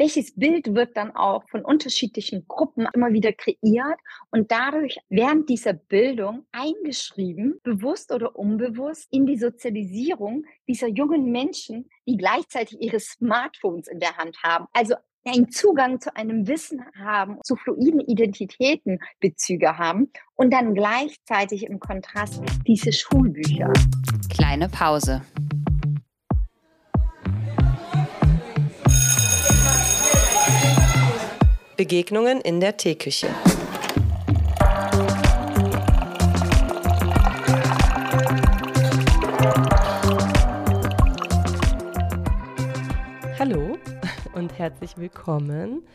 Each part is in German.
welches Bild wird dann auch von unterschiedlichen Gruppen immer wieder kreiert und dadurch während dieser Bildung eingeschrieben, bewusst oder unbewusst, in die Sozialisierung dieser jungen Menschen, die gleichzeitig ihre Smartphones in der Hand haben. Also einen Zugang zu einem Wissen haben, zu fluiden Identitäten Bezüge haben und dann gleichzeitig im Kontrast diese Schulbücher. Kleine Pause. Begegnungen in der Teeküche. Hallo und herzlich willkommen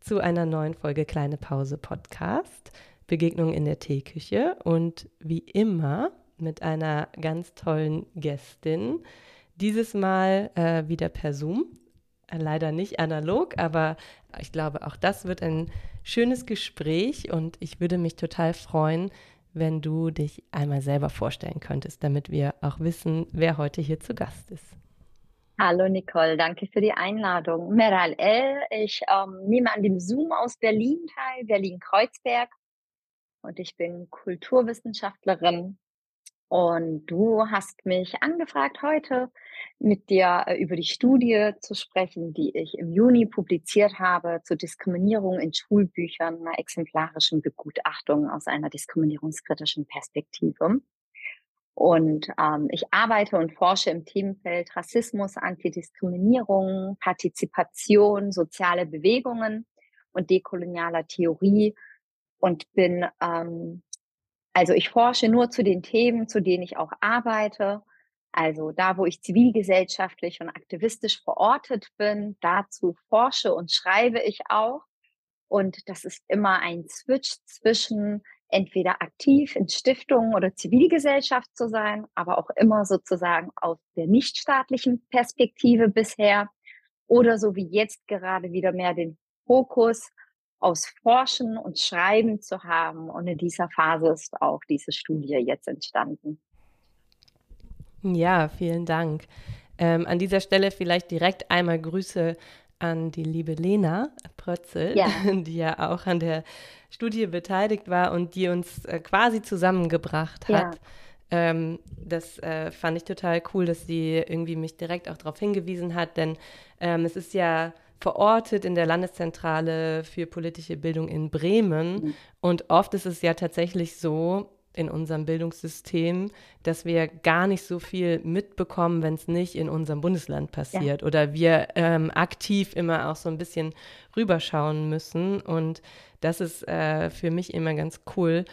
zu einer neuen Folge Kleine Pause Podcast. Begegnungen in der Teeküche und wie immer mit einer ganz tollen Gästin. Dieses Mal äh, wieder per Zoom leider nicht analog, aber ich glaube, auch das wird ein schönes Gespräch und ich würde mich total freuen, wenn du dich einmal selber vorstellen könntest, damit wir auch wissen, wer heute hier zu Gast ist. Hallo Nicole, danke für die Einladung. Meral El, ich ähm, nehme an dem Zoom aus Berlin teil, Berlin-Kreuzberg und ich bin Kulturwissenschaftlerin und du hast mich angefragt, heute mit dir äh, über die Studie zu sprechen, die ich im Juni publiziert habe zur Diskriminierung in Schulbüchern, einer exemplarischen Begutachtung aus einer diskriminierungskritischen Perspektive. Und ähm, ich arbeite und forsche im Themenfeld Rassismus, Antidiskriminierung, Partizipation, soziale Bewegungen und dekolonialer Theorie und bin ähm, also ich forsche nur zu den Themen, zu denen ich auch arbeite. Also da, wo ich zivilgesellschaftlich und aktivistisch verortet bin, dazu forsche und schreibe ich auch. Und das ist immer ein Switch zwischen entweder aktiv in Stiftungen oder Zivilgesellschaft zu sein, aber auch immer sozusagen aus der nichtstaatlichen Perspektive bisher oder so wie jetzt gerade wieder mehr den Fokus aus Forschen und Schreiben zu haben. Und in dieser Phase ist auch diese Studie jetzt entstanden. Ja, vielen Dank. Ähm, an dieser Stelle vielleicht direkt einmal Grüße an die liebe Lena Prötzel, ja. die ja auch an der Studie beteiligt war und die uns äh, quasi zusammengebracht hat. Ja. Ähm, das äh, fand ich total cool, dass sie irgendwie mich direkt auch darauf hingewiesen hat, denn ähm, es ist ja verortet in der Landeszentrale für politische Bildung in Bremen. Mhm. Und oft ist es ja tatsächlich so in unserem Bildungssystem, dass wir gar nicht so viel mitbekommen, wenn es nicht in unserem Bundesland passiert. Ja. Oder wir ähm, aktiv immer auch so ein bisschen rüberschauen müssen. Und das ist äh, für mich immer ganz cool,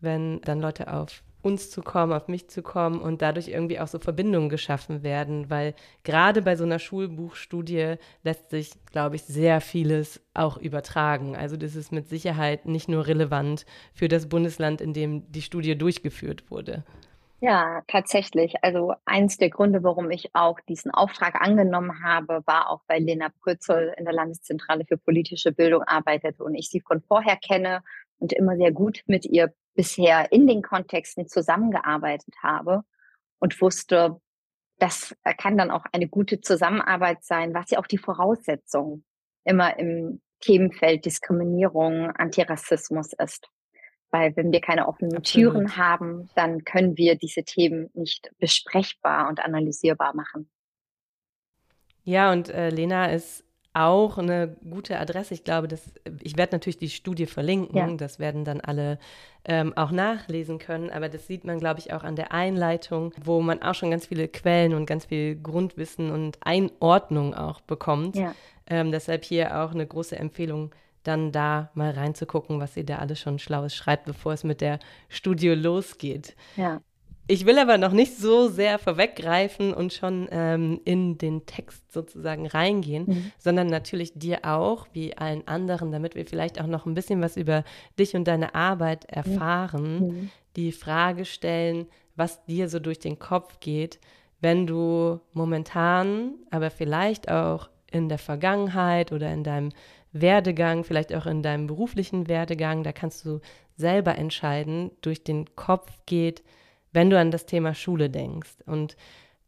wenn dann Leute auf uns zu kommen, auf mich zu kommen und dadurch irgendwie auch so Verbindungen geschaffen werden, weil gerade bei so einer Schulbuchstudie lässt sich, glaube ich, sehr vieles auch übertragen. Also das ist mit Sicherheit nicht nur relevant für das Bundesland, in dem die Studie durchgeführt wurde. Ja, tatsächlich. Also eins der Gründe, warum ich auch diesen Auftrag angenommen habe, war auch, weil Lena Prützel in der Landeszentrale für politische Bildung arbeitet und ich sie von vorher kenne und immer sehr gut mit ihr bisher in den Kontexten zusammengearbeitet habe und wusste, das kann dann auch eine gute Zusammenarbeit sein, was ja auch die Voraussetzung immer im Themenfeld Diskriminierung, Antirassismus ist. Weil wenn wir keine offenen Absolut. Türen haben, dann können wir diese Themen nicht besprechbar und analysierbar machen. Ja, und äh, Lena ist auch eine gute Adresse. Ich glaube, dass, ich werde natürlich die Studie verlinken. Ja. Das werden dann alle ähm, auch nachlesen können. Aber das sieht man, glaube ich, auch an der Einleitung, wo man auch schon ganz viele Quellen und ganz viel Grundwissen und Einordnung auch bekommt. Ja. Ähm, deshalb hier auch eine große Empfehlung, dann da mal reinzugucken, was ihr da alles schon Schlaues schreibt, bevor es mit der Studie losgeht. Ja. Ich will aber noch nicht so sehr vorweggreifen und schon ähm, in den Text sozusagen reingehen, mhm. sondern natürlich dir auch, wie allen anderen, damit wir vielleicht auch noch ein bisschen was über dich und deine Arbeit erfahren, mhm. die Frage stellen, was dir so durch den Kopf geht, wenn du momentan, aber vielleicht auch in der Vergangenheit oder in deinem Werdegang, vielleicht auch in deinem beruflichen Werdegang, da kannst du selber entscheiden, durch den Kopf geht, wenn du an das Thema Schule denkst. Und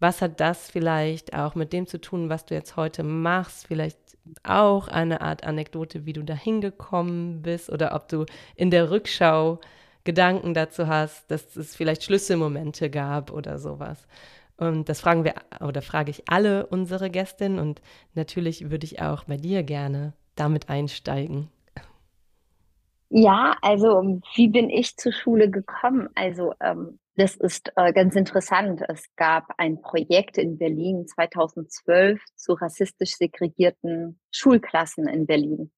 was hat das vielleicht auch mit dem zu tun, was du jetzt heute machst? Vielleicht auch eine Art Anekdote, wie du da hingekommen bist oder ob du in der Rückschau Gedanken dazu hast, dass es vielleicht Schlüsselmomente gab oder sowas. Und das fragen wir oder frage ich alle unsere Gästinnen und natürlich würde ich auch bei dir gerne damit einsteigen. Ja, also wie bin ich zur Schule gekommen? Also ähm, das ist äh, ganz interessant. Es gab ein Projekt in Berlin 2012 zu rassistisch segregierten Schulklassen in Berlin.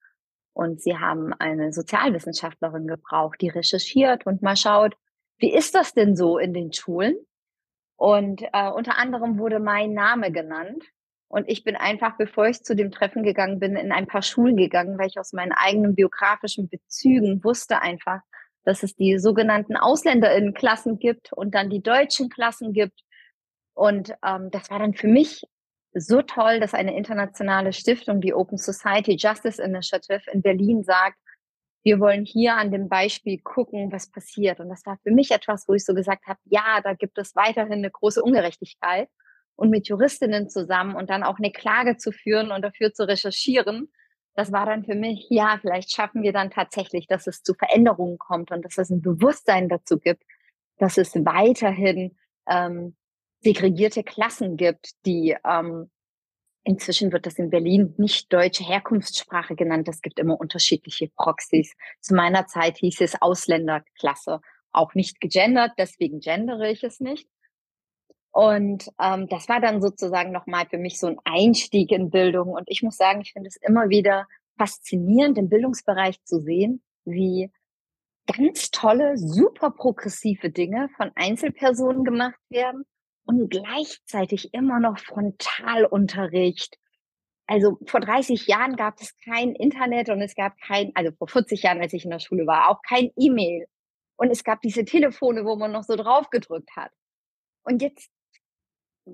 Und sie haben eine Sozialwissenschaftlerin gebraucht, die recherchiert und mal schaut, wie ist das denn so in den Schulen? Und äh, unter anderem wurde mein Name genannt. Und ich bin einfach, bevor ich zu dem Treffen gegangen bin, in ein paar Schulen gegangen, weil ich aus meinen eigenen biografischen Bezügen wusste einfach, dass es die sogenannten AusländerInnen-Klassen gibt und dann die deutschen Klassen gibt. Und ähm, das war dann für mich so toll, dass eine internationale Stiftung, die Open Society Justice Initiative in Berlin sagt, wir wollen hier an dem Beispiel gucken, was passiert. Und das war für mich etwas, wo ich so gesagt habe, ja, da gibt es weiterhin eine große Ungerechtigkeit. Und mit Juristinnen zusammen und dann auch eine Klage zu führen und dafür zu recherchieren, das war dann für mich, ja, vielleicht schaffen wir dann tatsächlich, dass es zu Veränderungen kommt und dass es ein Bewusstsein dazu gibt, dass es weiterhin ähm, segregierte Klassen gibt, die ähm, inzwischen wird das in Berlin nicht deutsche Herkunftssprache genannt. Es gibt immer unterschiedliche Proxys. Zu meiner Zeit hieß es Ausländerklasse, auch nicht gegendert, deswegen gendere ich es nicht. Und ähm, das war dann sozusagen nochmal für mich so ein Einstieg in Bildung. Und ich muss sagen, ich finde es immer wieder faszinierend, im Bildungsbereich zu sehen, wie ganz tolle, super progressive Dinge von Einzelpersonen gemacht werden und gleichzeitig immer noch Frontalunterricht. Also vor 30 Jahren gab es kein Internet und es gab kein, also vor 40 Jahren, als ich in der Schule war, auch kein E-Mail. Und es gab diese Telefone, wo man noch so drauf gedrückt hat. Und jetzt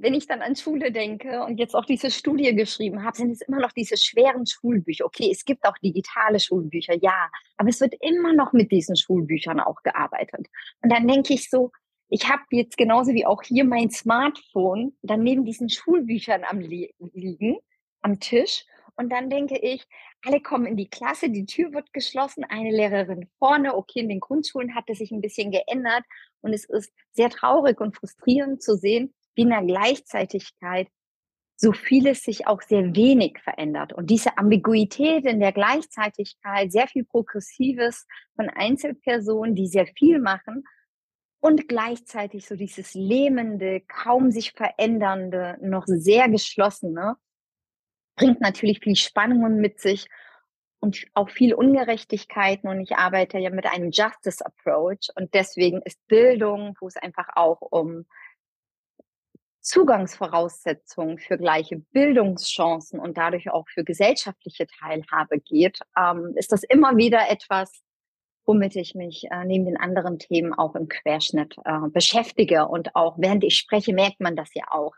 wenn ich dann an Schule denke und jetzt auch diese Studie geschrieben habe, sind es immer noch diese schweren Schulbücher. Okay, es gibt auch digitale Schulbücher, ja, aber es wird immer noch mit diesen Schulbüchern auch gearbeitet. Und dann denke ich so, ich habe jetzt genauso wie auch hier mein Smartphone dann neben diesen Schulbüchern am liegen, am Tisch. Und dann denke ich, alle kommen in die Klasse, die Tür wird geschlossen, eine Lehrerin vorne. Okay, in den Grundschulen hat es sich ein bisschen geändert. Und es ist sehr traurig und frustrierend zu sehen, wie in der Gleichzeitigkeit so vieles sich auch sehr wenig verändert. Und diese Ambiguität in der Gleichzeitigkeit, sehr viel Progressives von Einzelpersonen, die sehr viel machen und gleichzeitig so dieses lähmende, kaum sich verändernde, noch sehr geschlossene, bringt natürlich viel Spannungen mit sich und auch viel Ungerechtigkeiten. Und ich arbeite ja mit einem Justice Approach. Und deswegen ist Bildung, wo es einfach auch um Zugangsvoraussetzungen für gleiche Bildungschancen und dadurch auch für gesellschaftliche Teilhabe geht, ähm, ist das immer wieder etwas, womit ich mich äh, neben den anderen Themen auch im Querschnitt äh, beschäftige. Und auch während ich spreche, merkt man das ja auch.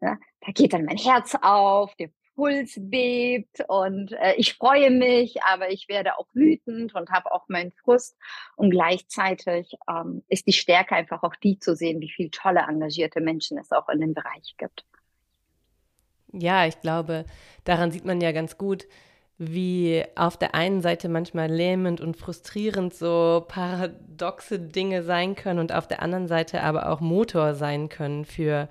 Ne? Da geht dann mein Herz auf, der Puls bebt und äh, ich freue mich, aber ich werde auch wütend und habe auch meinen Frust. Und gleichzeitig ähm, ist die Stärke einfach auch die zu sehen, wie viele tolle, engagierte Menschen es auch in dem Bereich gibt. Ja, ich glaube, daran sieht man ja ganz gut, wie auf der einen Seite manchmal lähmend und frustrierend so paradoxe Dinge sein können und auf der anderen Seite aber auch Motor sein können für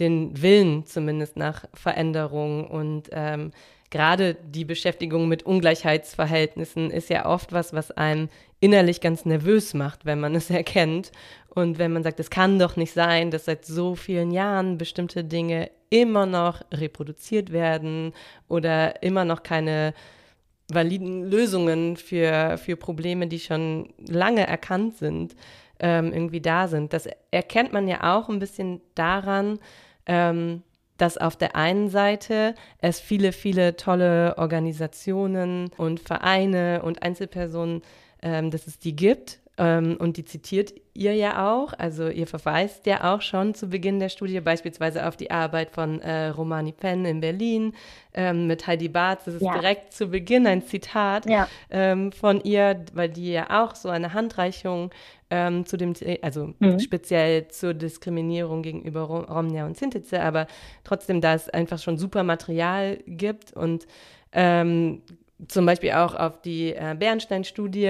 den Willen zumindest nach Veränderung. Und ähm, gerade die Beschäftigung mit Ungleichheitsverhältnissen ist ja oft was, was einen innerlich ganz nervös macht, wenn man es erkennt. Und wenn man sagt, es kann doch nicht sein, dass seit so vielen Jahren bestimmte Dinge immer noch reproduziert werden oder immer noch keine validen Lösungen für, für Probleme, die schon lange erkannt sind, ähm, irgendwie da sind. Das erkennt man ja auch ein bisschen daran, ähm, dass auf der einen Seite es viele, viele tolle Organisationen und Vereine und Einzelpersonen, ähm, dass es die gibt, und die zitiert ihr ja auch, also ihr verweist ja auch schon zu Beginn der Studie beispielsweise auf die Arbeit von äh, Romani Penn in Berlin ähm, mit Heidi Barth. Das ist ja. direkt zu Beginn ein Zitat ja. ähm, von ihr, weil die ja auch so eine Handreichung ähm, zu dem, also mhm. speziell zur Diskriminierung gegenüber Romnia und Sintize, aber trotzdem, da es einfach schon super Material gibt und ähm, zum Beispiel auch auf die äh, Bernstein-Studie,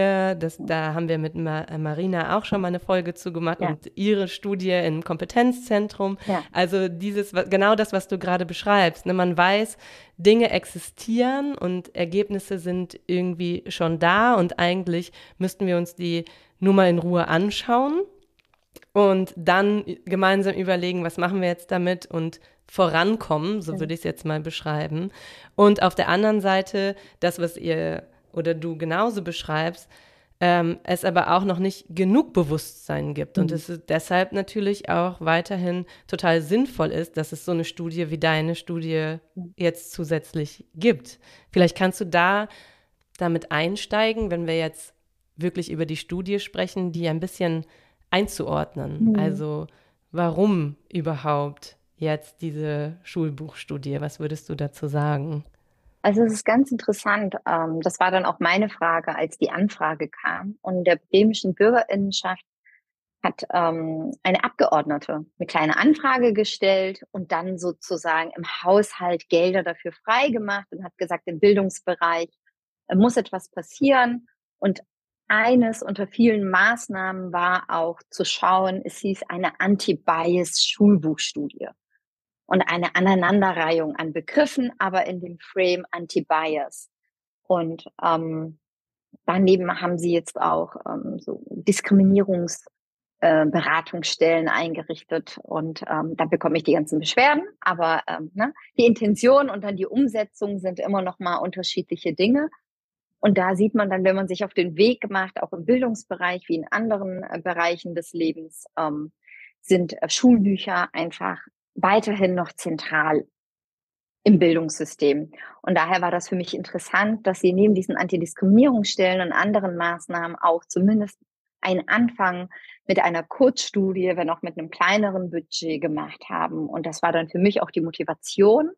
da haben wir mit Ma äh, Marina auch schon mal eine Folge zu gemacht ja. und ihre Studie im Kompetenzzentrum. Ja. Also dieses, genau das, was du gerade beschreibst. Ne? Man weiß, Dinge existieren und Ergebnisse sind irgendwie schon da und eigentlich müssten wir uns die nur mal in Ruhe anschauen und dann gemeinsam überlegen, was machen wir jetzt damit und vorankommen, so würde ich es jetzt mal beschreiben. Und auf der anderen Seite, das, was ihr oder du genauso beschreibst, ähm, es aber auch noch nicht genug Bewusstsein gibt mhm. und es deshalb natürlich auch weiterhin total sinnvoll ist, dass es so eine Studie wie deine Studie jetzt zusätzlich gibt. Vielleicht kannst du da damit einsteigen, wenn wir jetzt wirklich über die Studie sprechen, die ein bisschen einzuordnen. Mhm. Also warum überhaupt jetzt diese Schulbuchstudie? Was würdest du dazu sagen? Also es ist ganz interessant. Ähm, das war dann auch meine Frage, als die Anfrage kam. Und der bremischen Bürgerinnenschaft hat ähm, eine Abgeordnete eine kleine Anfrage gestellt und dann sozusagen im Haushalt Gelder dafür freigemacht und hat gesagt, im Bildungsbereich muss etwas passieren. Und eines unter vielen Maßnahmen war auch zu schauen, es hieß eine Anti-Bias-Schulbuchstudie und eine Aneinanderreihung an Begriffen, aber in dem Frame Anti-Bias. Und ähm, daneben haben sie jetzt auch ähm, so Diskriminierungsberatungsstellen äh, eingerichtet und ähm, da bekomme ich die ganzen Beschwerden, aber ähm, ne, die Intention und dann die Umsetzung sind immer noch mal unterschiedliche Dinge. Und da sieht man dann, wenn man sich auf den Weg macht, auch im Bildungsbereich wie in anderen äh, Bereichen des Lebens, ähm, sind äh, Schulbücher einfach weiterhin noch zentral im Bildungssystem. Und daher war das für mich interessant, dass sie neben diesen Antidiskriminierungsstellen und anderen Maßnahmen auch zumindest einen Anfang mit einer Kurzstudie, wenn auch mit einem kleineren Budget gemacht haben. Und das war dann für mich auch die Motivation,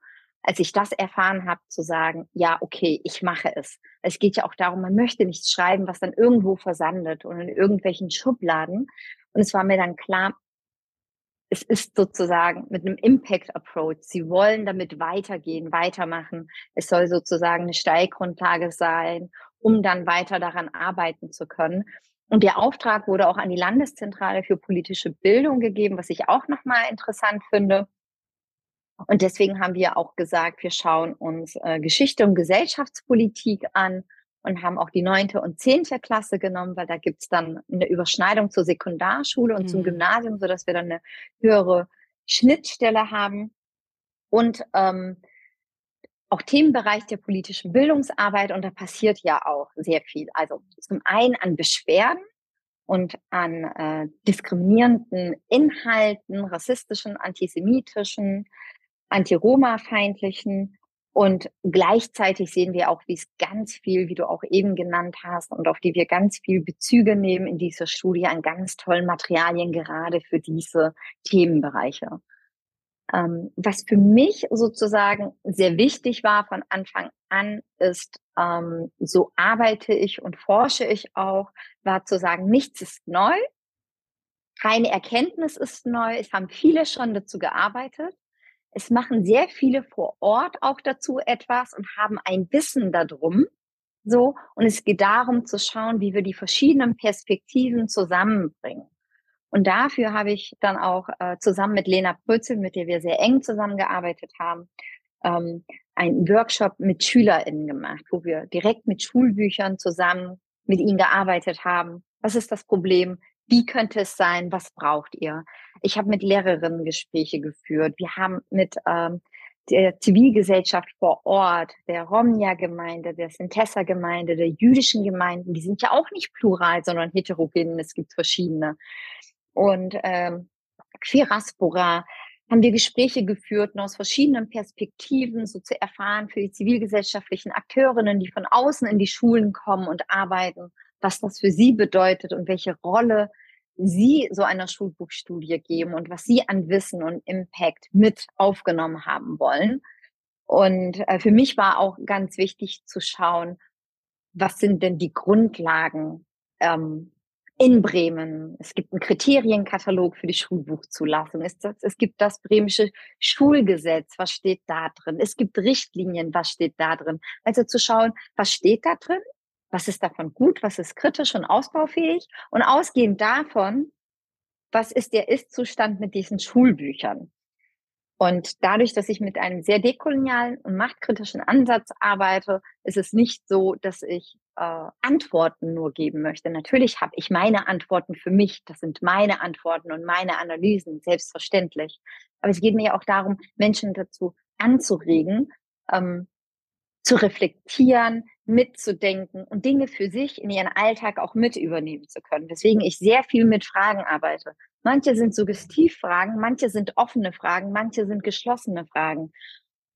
als ich das erfahren habe, zu sagen, ja, okay, ich mache es. Es geht ja auch darum, man möchte nichts schreiben, was dann irgendwo versandet und in irgendwelchen Schubladen. Und es war mir dann klar, es ist sozusagen mit einem Impact Approach. Sie wollen damit weitergehen, weitermachen. Es soll sozusagen eine Steilgrundlage sein, um dann weiter daran arbeiten zu können. Und der Auftrag wurde auch an die Landeszentrale für politische Bildung gegeben, was ich auch nochmal interessant finde. Und deswegen haben wir auch gesagt, wir schauen uns äh, Geschichte und Gesellschaftspolitik an und haben auch die neunte und zehnte Klasse genommen, weil da gibt's dann eine Überschneidung zur Sekundarschule und mhm. zum Gymnasium, so dass wir dann eine höhere Schnittstelle haben. Und ähm, auch Themenbereich der politischen Bildungsarbeit und da passiert ja auch sehr viel. Also zum einen an Beschwerden und an äh, diskriminierenden Inhalten, rassistischen, antisemitischen, anti-Roma-feindlichen und gleichzeitig sehen wir auch, wie es ganz viel, wie du auch eben genannt hast, und auf die wir ganz viel Bezüge nehmen in dieser Studie an ganz tollen Materialien gerade für diese Themenbereiche. Ähm, was für mich sozusagen sehr wichtig war von Anfang an, ist, ähm, so arbeite ich und forsche ich auch, war zu sagen, nichts ist neu, keine Erkenntnis ist neu, es haben viele schon dazu gearbeitet. Es machen sehr viele vor Ort auch dazu etwas und haben ein Wissen darum. So. Und es geht darum zu schauen, wie wir die verschiedenen Perspektiven zusammenbringen. Und dafür habe ich dann auch äh, zusammen mit Lena Prötzel, mit der wir sehr eng zusammengearbeitet haben, ähm, einen Workshop mit SchülerInnen gemacht, wo wir direkt mit Schulbüchern zusammen mit ihnen gearbeitet haben. Was ist das Problem? Wie könnte es sein? Was braucht ihr? Ich habe mit Lehrerinnen Gespräche geführt. Wir haben mit ähm, der Zivilgesellschaft vor Ort, der Romja-Gemeinde, der Sintessa-Gemeinde, der jüdischen Gemeinden, die sind ja auch nicht plural, sondern heterogen. Es gibt verschiedene. Und ähm, Quiraspora haben wir Gespräche geführt aus verschiedenen Perspektiven, so zu erfahren für die zivilgesellschaftlichen Akteurinnen, die von außen in die Schulen kommen und arbeiten was das für sie bedeutet und welche Rolle sie so einer Schulbuchstudie geben und was sie an Wissen und Impact mit aufgenommen haben wollen. Und äh, für mich war auch ganz wichtig zu schauen, was sind denn die Grundlagen ähm, in Bremen. Es gibt einen Kriterienkatalog für die Schulbuchzulassung. Es, es gibt das bremische Schulgesetz. Was steht da drin? Es gibt Richtlinien. Was steht da drin? Also zu schauen, was steht da drin? Was ist davon gut? Was ist kritisch und ausbaufähig? Und ausgehend davon, was ist der Ist-Zustand mit diesen Schulbüchern? Und dadurch, dass ich mit einem sehr dekolonialen und machtkritischen Ansatz arbeite, ist es nicht so, dass ich äh, Antworten nur geben möchte. Natürlich habe ich meine Antworten für mich. Das sind meine Antworten und meine Analysen, selbstverständlich. Aber es geht mir ja auch darum, Menschen dazu anzuregen, ähm, zu reflektieren, mitzudenken und Dinge für sich in ihren Alltag auch mit übernehmen zu können. Weswegen ich sehr viel mit Fragen arbeite. Manche sind Suggestivfragen, manche sind offene Fragen, manche sind geschlossene Fragen.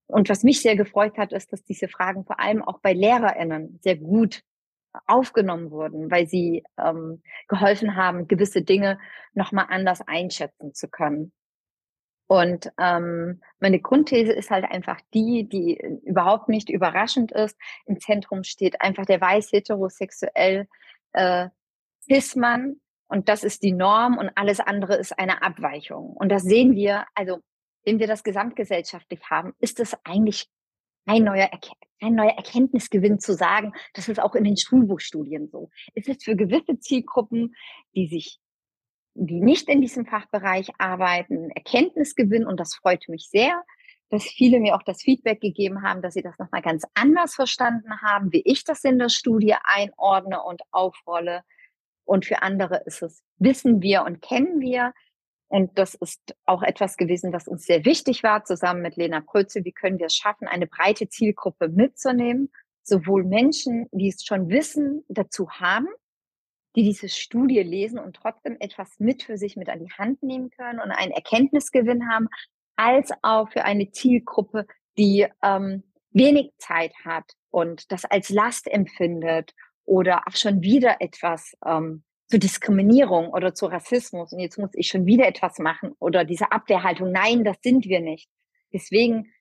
Und was mich sehr gefreut hat, ist, dass diese Fragen vor allem auch bei LehrerInnen sehr gut aufgenommen wurden, weil sie ähm, geholfen haben, gewisse Dinge nochmal anders einschätzen zu können. Und ähm, meine Grundthese ist halt einfach die, die überhaupt nicht überraschend ist. Im Zentrum steht einfach der weiß heterosexuell äh, Cis-Mann, und das ist die Norm und alles andere ist eine Abweichung. Und das sehen wir, also wenn wir das gesamtgesellschaftlich haben, ist es eigentlich ein neuer, ein neuer Erkenntnisgewinn zu sagen, das ist auch in den Schulbuchstudien so. Es ist für gewisse Zielgruppen, die sich, die nicht in diesem Fachbereich arbeiten, Erkenntnisgewinn und das freut mich sehr, dass viele mir auch das Feedback gegeben haben, dass sie das nochmal ganz anders verstanden haben, wie ich das in der Studie einordne und aufrolle. Und für andere ist es, wissen wir und kennen wir. Und das ist auch etwas gewesen, was uns sehr wichtig war, zusammen mit Lena Prötze. Wie können wir es schaffen, eine breite Zielgruppe mitzunehmen? Sowohl Menschen, die es schon wissen, dazu haben, die diese Studie lesen und trotzdem etwas mit für sich mit an die Hand nehmen können und einen Erkenntnisgewinn haben, als auch für eine Zielgruppe, die ähm, wenig Zeit hat und das als Last empfindet oder auch schon wieder etwas ähm, zu Diskriminierung oder zu Rassismus und jetzt muss ich schon wieder etwas machen oder diese Abwehrhaltung, nein, das sind wir nicht. Deswegen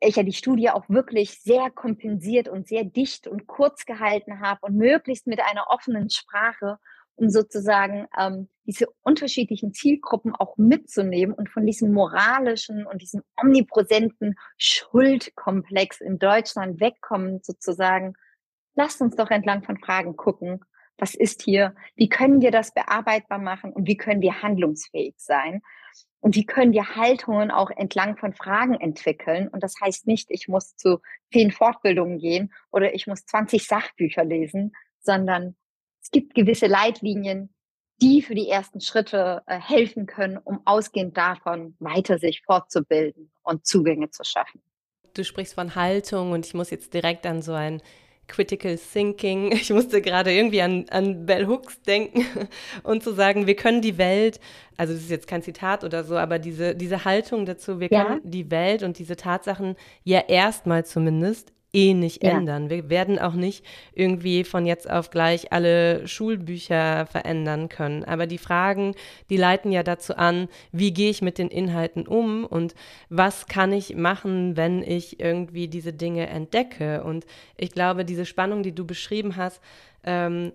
ich ja die Studie auch wirklich sehr kompensiert und sehr dicht und kurz gehalten habe und möglichst mit einer offenen Sprache, um sozusagen ähm, diese unterschiedlichen Zielgruppen auch mitzunehmen und von diesem moralischen und diesem omnipräsenten Schuldkomplex in Deutschland wegkommen, sozusagen lasst uns doch entlang von Fragen gucken. Was ist hier? Wie können wir das bearbeitbar machen? Und wie können wir handlungsfähig sein? Und wie können wir Haltungen auch entlang von Fragen entwickeln? Und das heißt nicht, ich muss zu zehn Fortbildungen gehen oder ich muss 20 Sachbücher lesen, sondern es gibt gewisse Leitlinien, die für die ersten Schritte äh, helfen können, um ausgehend davon weiter sich fortzubilden und Zugänge zu schaffen. Du sprichst von Haltung und ich muss jetzt direkt an so ein Critical Thinking. Ich musste gerade irgendwie an, an Bell Hooks denken und zu sagen, wir können die Welt, also das ist jetzt kein Zitat oder so, aber diese, diese Haltung dazu, wir ja. können die Welt und diese Tatsachen ja erstmal zumindest eh nicht ja. ändern. Wir werden auch nicht irgendwie von jetzt auf gleich alle Schulbücher verändern können. Aber die Fragen, die leiten ja dazu an, wie gehe ich mit den Inhalten um und was kann ich machen, wenn ich irgendwie diese Dinge entdecke. Und ich glaube, diese Spannung, die du beschrieben hast, ähm,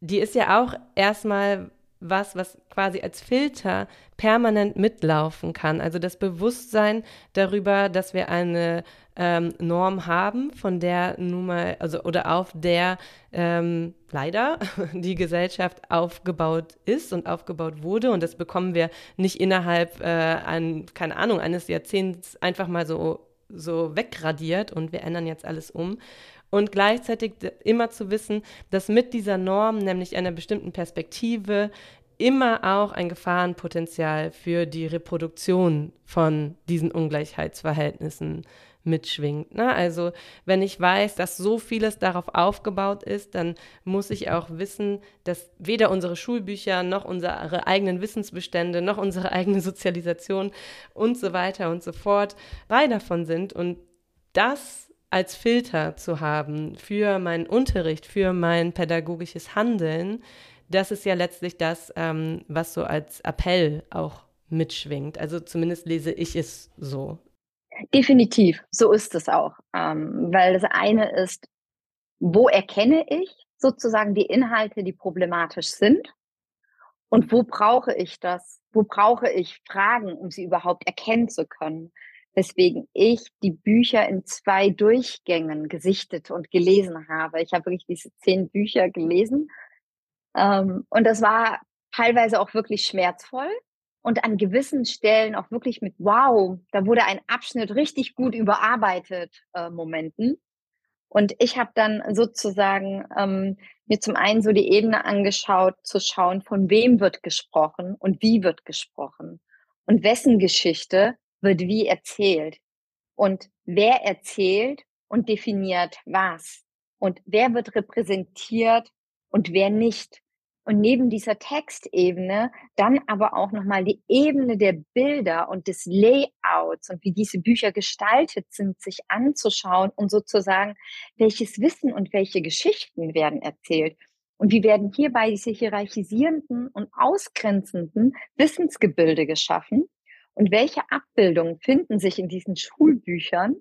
die ist ja auch erstmal was, was quasi als Filter permanent mitlaufen kann. Also das Bewusstsein darüber, dass wir eine ähm, Norm haben, von der nun mal, also oder auf der ähm, leider die Gesellschaft aufgebaut ist und aufgebaut wurde. Und das bekommen wir nicht innerhalb, äh, ein, keine Ahnung, eines Jahrzehnts einfach mal so, so wegradiert und wir ändern jetzt alles um und gleichzeitig immer zu wissen, dass mit dieser Norm, nämlich einer bestimmten Perspektive, immer auch ein Gefahrenpotenzial für die Reproduktion von diesen Ungleichheitsverhältnissen mitschwingt. Ne? Also wenn ich weiß, dass so vieles darauf aufgebaut ist, dann muss ich auch wissen, dass weder unsere Schulbücher noch unsere eigenen Wissensbestände noch unsere eigene Sozialisation und so weiter und so fort frei davon sind. Und das als Filter zu haben für meinen Unterricht, für mein pädagogisches Handeln, das ist ja letztlich das, ähm, was so als Appell auch mitschwingt. Also zumindest lese ich es so. Definitiv, so ist es auch. Ähm, weil das eine ist, wo erkenne ich sozusagen die Inhalte, die problematisch sind? Und wo brauche ich das? Wo brauche ich Fragen, um sie überhaupt erkennen zu können? Weswegen ich die Bücher in zwei Durchgängen gesichtet und gelesen habe. Ich habe wirklich diese zehn Bücher gelesen. Ähm, und das war teilweise auch wirklich schmerzvoll und an gewissen Stellen auch wirklich mit Wow, da wurde ein Abschnitt richtig gut überarbeitet äh, Momenten. Und ich habe dann sozusagen ähm, mir zum einen so die Ebene angeschaut, zu schauen, von wem wird gesprochen und wie wird gesprochen und wessen Geschichte wird wie erzählt und wer erzählt und definiert was und wer wird repräsentiert und wer nicht. Und neben dieser Textebene dann aber auch nochmal die Ebene der Bilder und des Layouts und wie diese Bücher gestaltet sind, sich anzuschauen und sozusagen, welches Wissen und welche Geschichten werden erzählt. Und wie werden hierbei diese hierarchisierenden und ausgrenzenden Wissensgebilde geschaffen? Und welche Abbildungen finden sich in diesen Schulbüchern?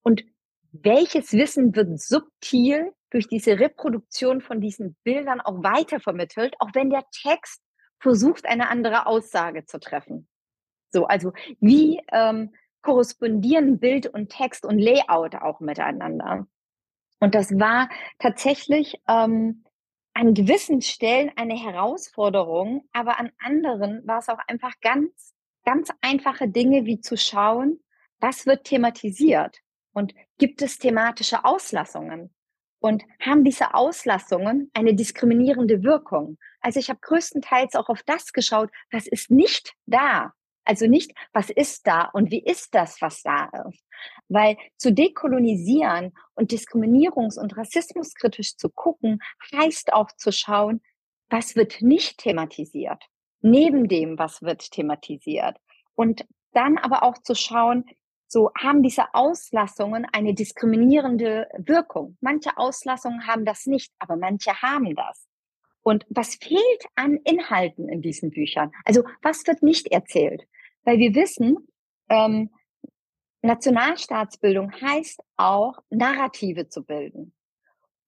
Und welches Wissen wird subtil durch diese Reproduktion von diesen Bildern auch weitervermittelt, auch wenn der Text versucht, eine andere Aussage zu treffen. So, also wie ähm, korrespondieren Bild und Text und Layout auch miteinander? Und das war tatsächlich ähm, an gewissen Stellen eine Herausforderung, aber an anderen war es auch einfach ganz, ganz einfache Dinge wie zu schauen, was wird thematisiert und gibt es thematische Auslassungen? und haben diese Auslassungen eine diskriminierende Wirkung. Also ich habe größtenteils auch auf das geschaut, was ist nicht da. Also nicht, was ist da und wie ist das, was da ist. Weil zu dekolonisieren und diskriminierungs- und rassismuskritisch zu gucken, heißt auch zu schauen, was wird nicht thematisiert. Neben dem, was wird thematisiert. Und dann aber auch zu schauen, so haben diese Auslassungen eine diskriminierende Wirkung. Manche Auslassungen haben das nicht, aber manche haben das. Und was fehlt an Inhalten in diesen Büchern? Also was wird nicht erzählt? Weil wir wissen, ähm, Nationalstaatsbildung heißt auch, Narrative zu bilden.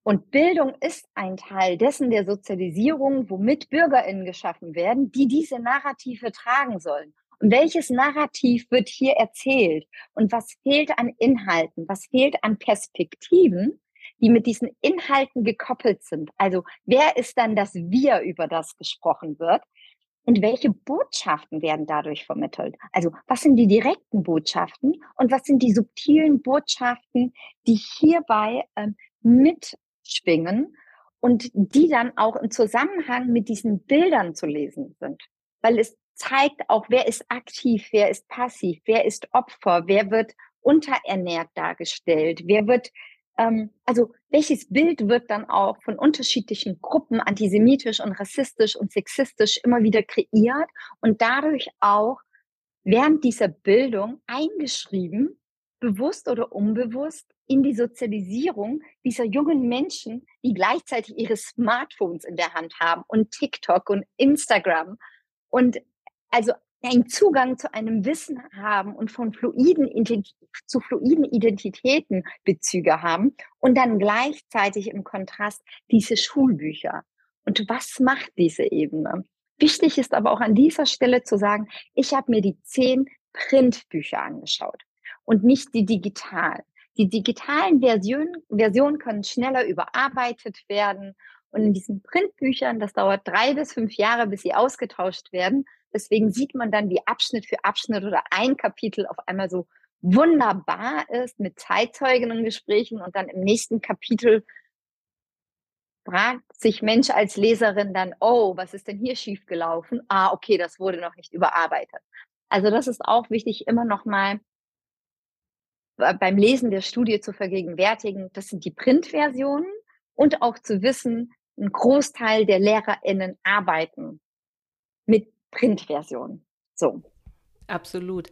Und Bildung ist ein Teil dessen der Sozialisierung, womit Bürgerinnen geschaffen werden, die diese Narrative tragen sollen. Welches Narrativ wird hier erzählt? Und was fehlt an Inhalten? Was fehlt an Perspektiven, die mit diesen Inhalten gekoppelt sind? Also wer ist dann das Wir, über das gesprochen wird? Und welche Botschaften werden dadurch vermittelt? Also was sind die direkten Botschaften und was sind die subtilen Botschaften, die hierbei ähm, mitschwingen und die dann auch im Zusammenhang mit diesen Bildern zu lesen sind? Weil es zeigt auch, wer ist aktiv, wer ist passiv, wer ist Opfer, wer wird unterernährt dargestellt, wer wird, ähm, also welches Bild wird dann auch von unterschiedlichen Gruppen antisemitisch und rassistisch und sexistisch immer wieder kreiert und dadurch auch während dieser Bildung eingeschrieben, bewusst oder unbewusst, in die Sozialisierung dieser jungen Menschen, die gleichzeitig ihre Smartphones in der Hand haben und TikTok und Instagram und also einen Zugang zu einem Wissen haben und von fluiden zu fluiden Identitäten Bezüge haben und dann gleichzeitig im Kontrast diese Schulbücher. Und was macht diese Ebene? Wichtig ist aber auch an dieser Stelle zu sagen, ich habe mir die zehn Printbücher angeschaut und nicht die digitalen. Die digitalen Versionen, Versionen können schneller überarbeitet werden. Und in diesen Printbüchern, das dauert drei bis fünf Jahre, bis sie ausgetauscht werden, Deswegen sieht man dann, wie Abschnitt für Abschnitt oder ein Kapitel auf einmal so wunderbar ist mit Zeitzeugen und Gesprächen und dann im nächsten Kapitel fragt sich Mensch als Leserin dann, oh, was ist denn hier schiefgelaufen? Ah, okay, das wurde noch nicht überarbeitet. Also das ist auch wichtig, immer noch mal beim Lesen der Studie zu vergegenwärtigen, das sind die Printversionen und auch zu wissen, ein Großteil der LehrerInnen arbeiten Printversion. So. Absolut.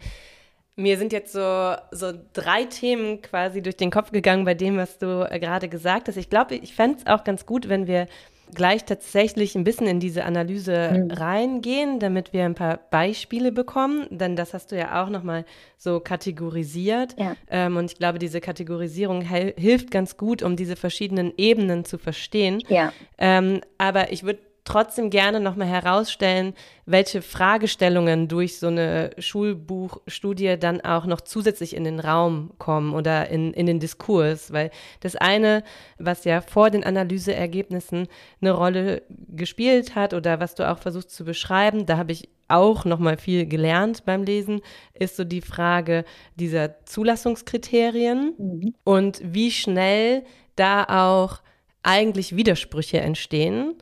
Mir sind jetzt so, so drei Themen quasi durch den Kopf gegangen bei dem, was du äh, gerade gesagt hast. Ich glaube, ich fände es auch ganz gut, wenn wir gleich tatsächlich ein bisschen in diese Analyse mhm. reingehen, damit wir ein paar Beispiele bekommen. Denn das hast du ja auch nochmal so kategorisiert. Ja. Ähm, und ich glaube, diese Kategorisierung hilft ganz gut, um diese verschiedenen Ebenen zu verstehen. Ja. Ähm, aber ich würde trotzdem gerne nochmal herausstellen, welche Fragestellungen durch so eine Schulbuchstudie dann auch noch zusätzlich in den Raum kommen oder in, in den Diskurs. Weil das eine, was ja vor den Analyseergebnissen eine Rolle gespielt hat oder was du auch versuchst zu beschreiben, da habe ich auch nochmal viel gelernt beim Lesen, ist so die Frage dieser Zulassungskriterien mhm. und wie schnell da auch eigentlich Widersprüche entstehen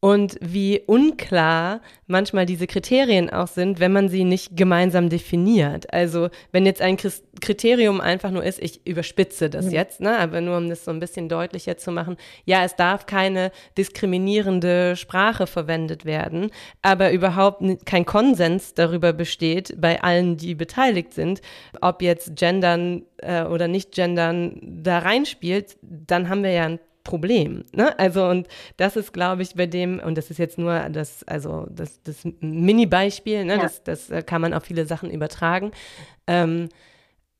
und wie unklar manchmal diese Kriterien auch sind, wenn man sie nicht gemeinsam definiert. Also wenn jetzt ein Kriterium einfach nur ist, ich überspitze das jetzt, ne, aber nur um das so ein bisschen deutlicher zu machen, ja, es darf keine diskriminierende Sprache verwendet werden, aber überhaupt kein Konsens darüber besteht bei allen, die beteiligt sind, ob jetzt Gendern äh, oder nicht Gendern da reinspielt, dann haben wir ja ein Problem. Ne? Also, und das ist, glaube ich, bei dem, und das ist jetzt nur das, also das, das Mini-Beispiel, ne? Ja. das, das äh, kann man auf viele Sachen übertragen. Ähm,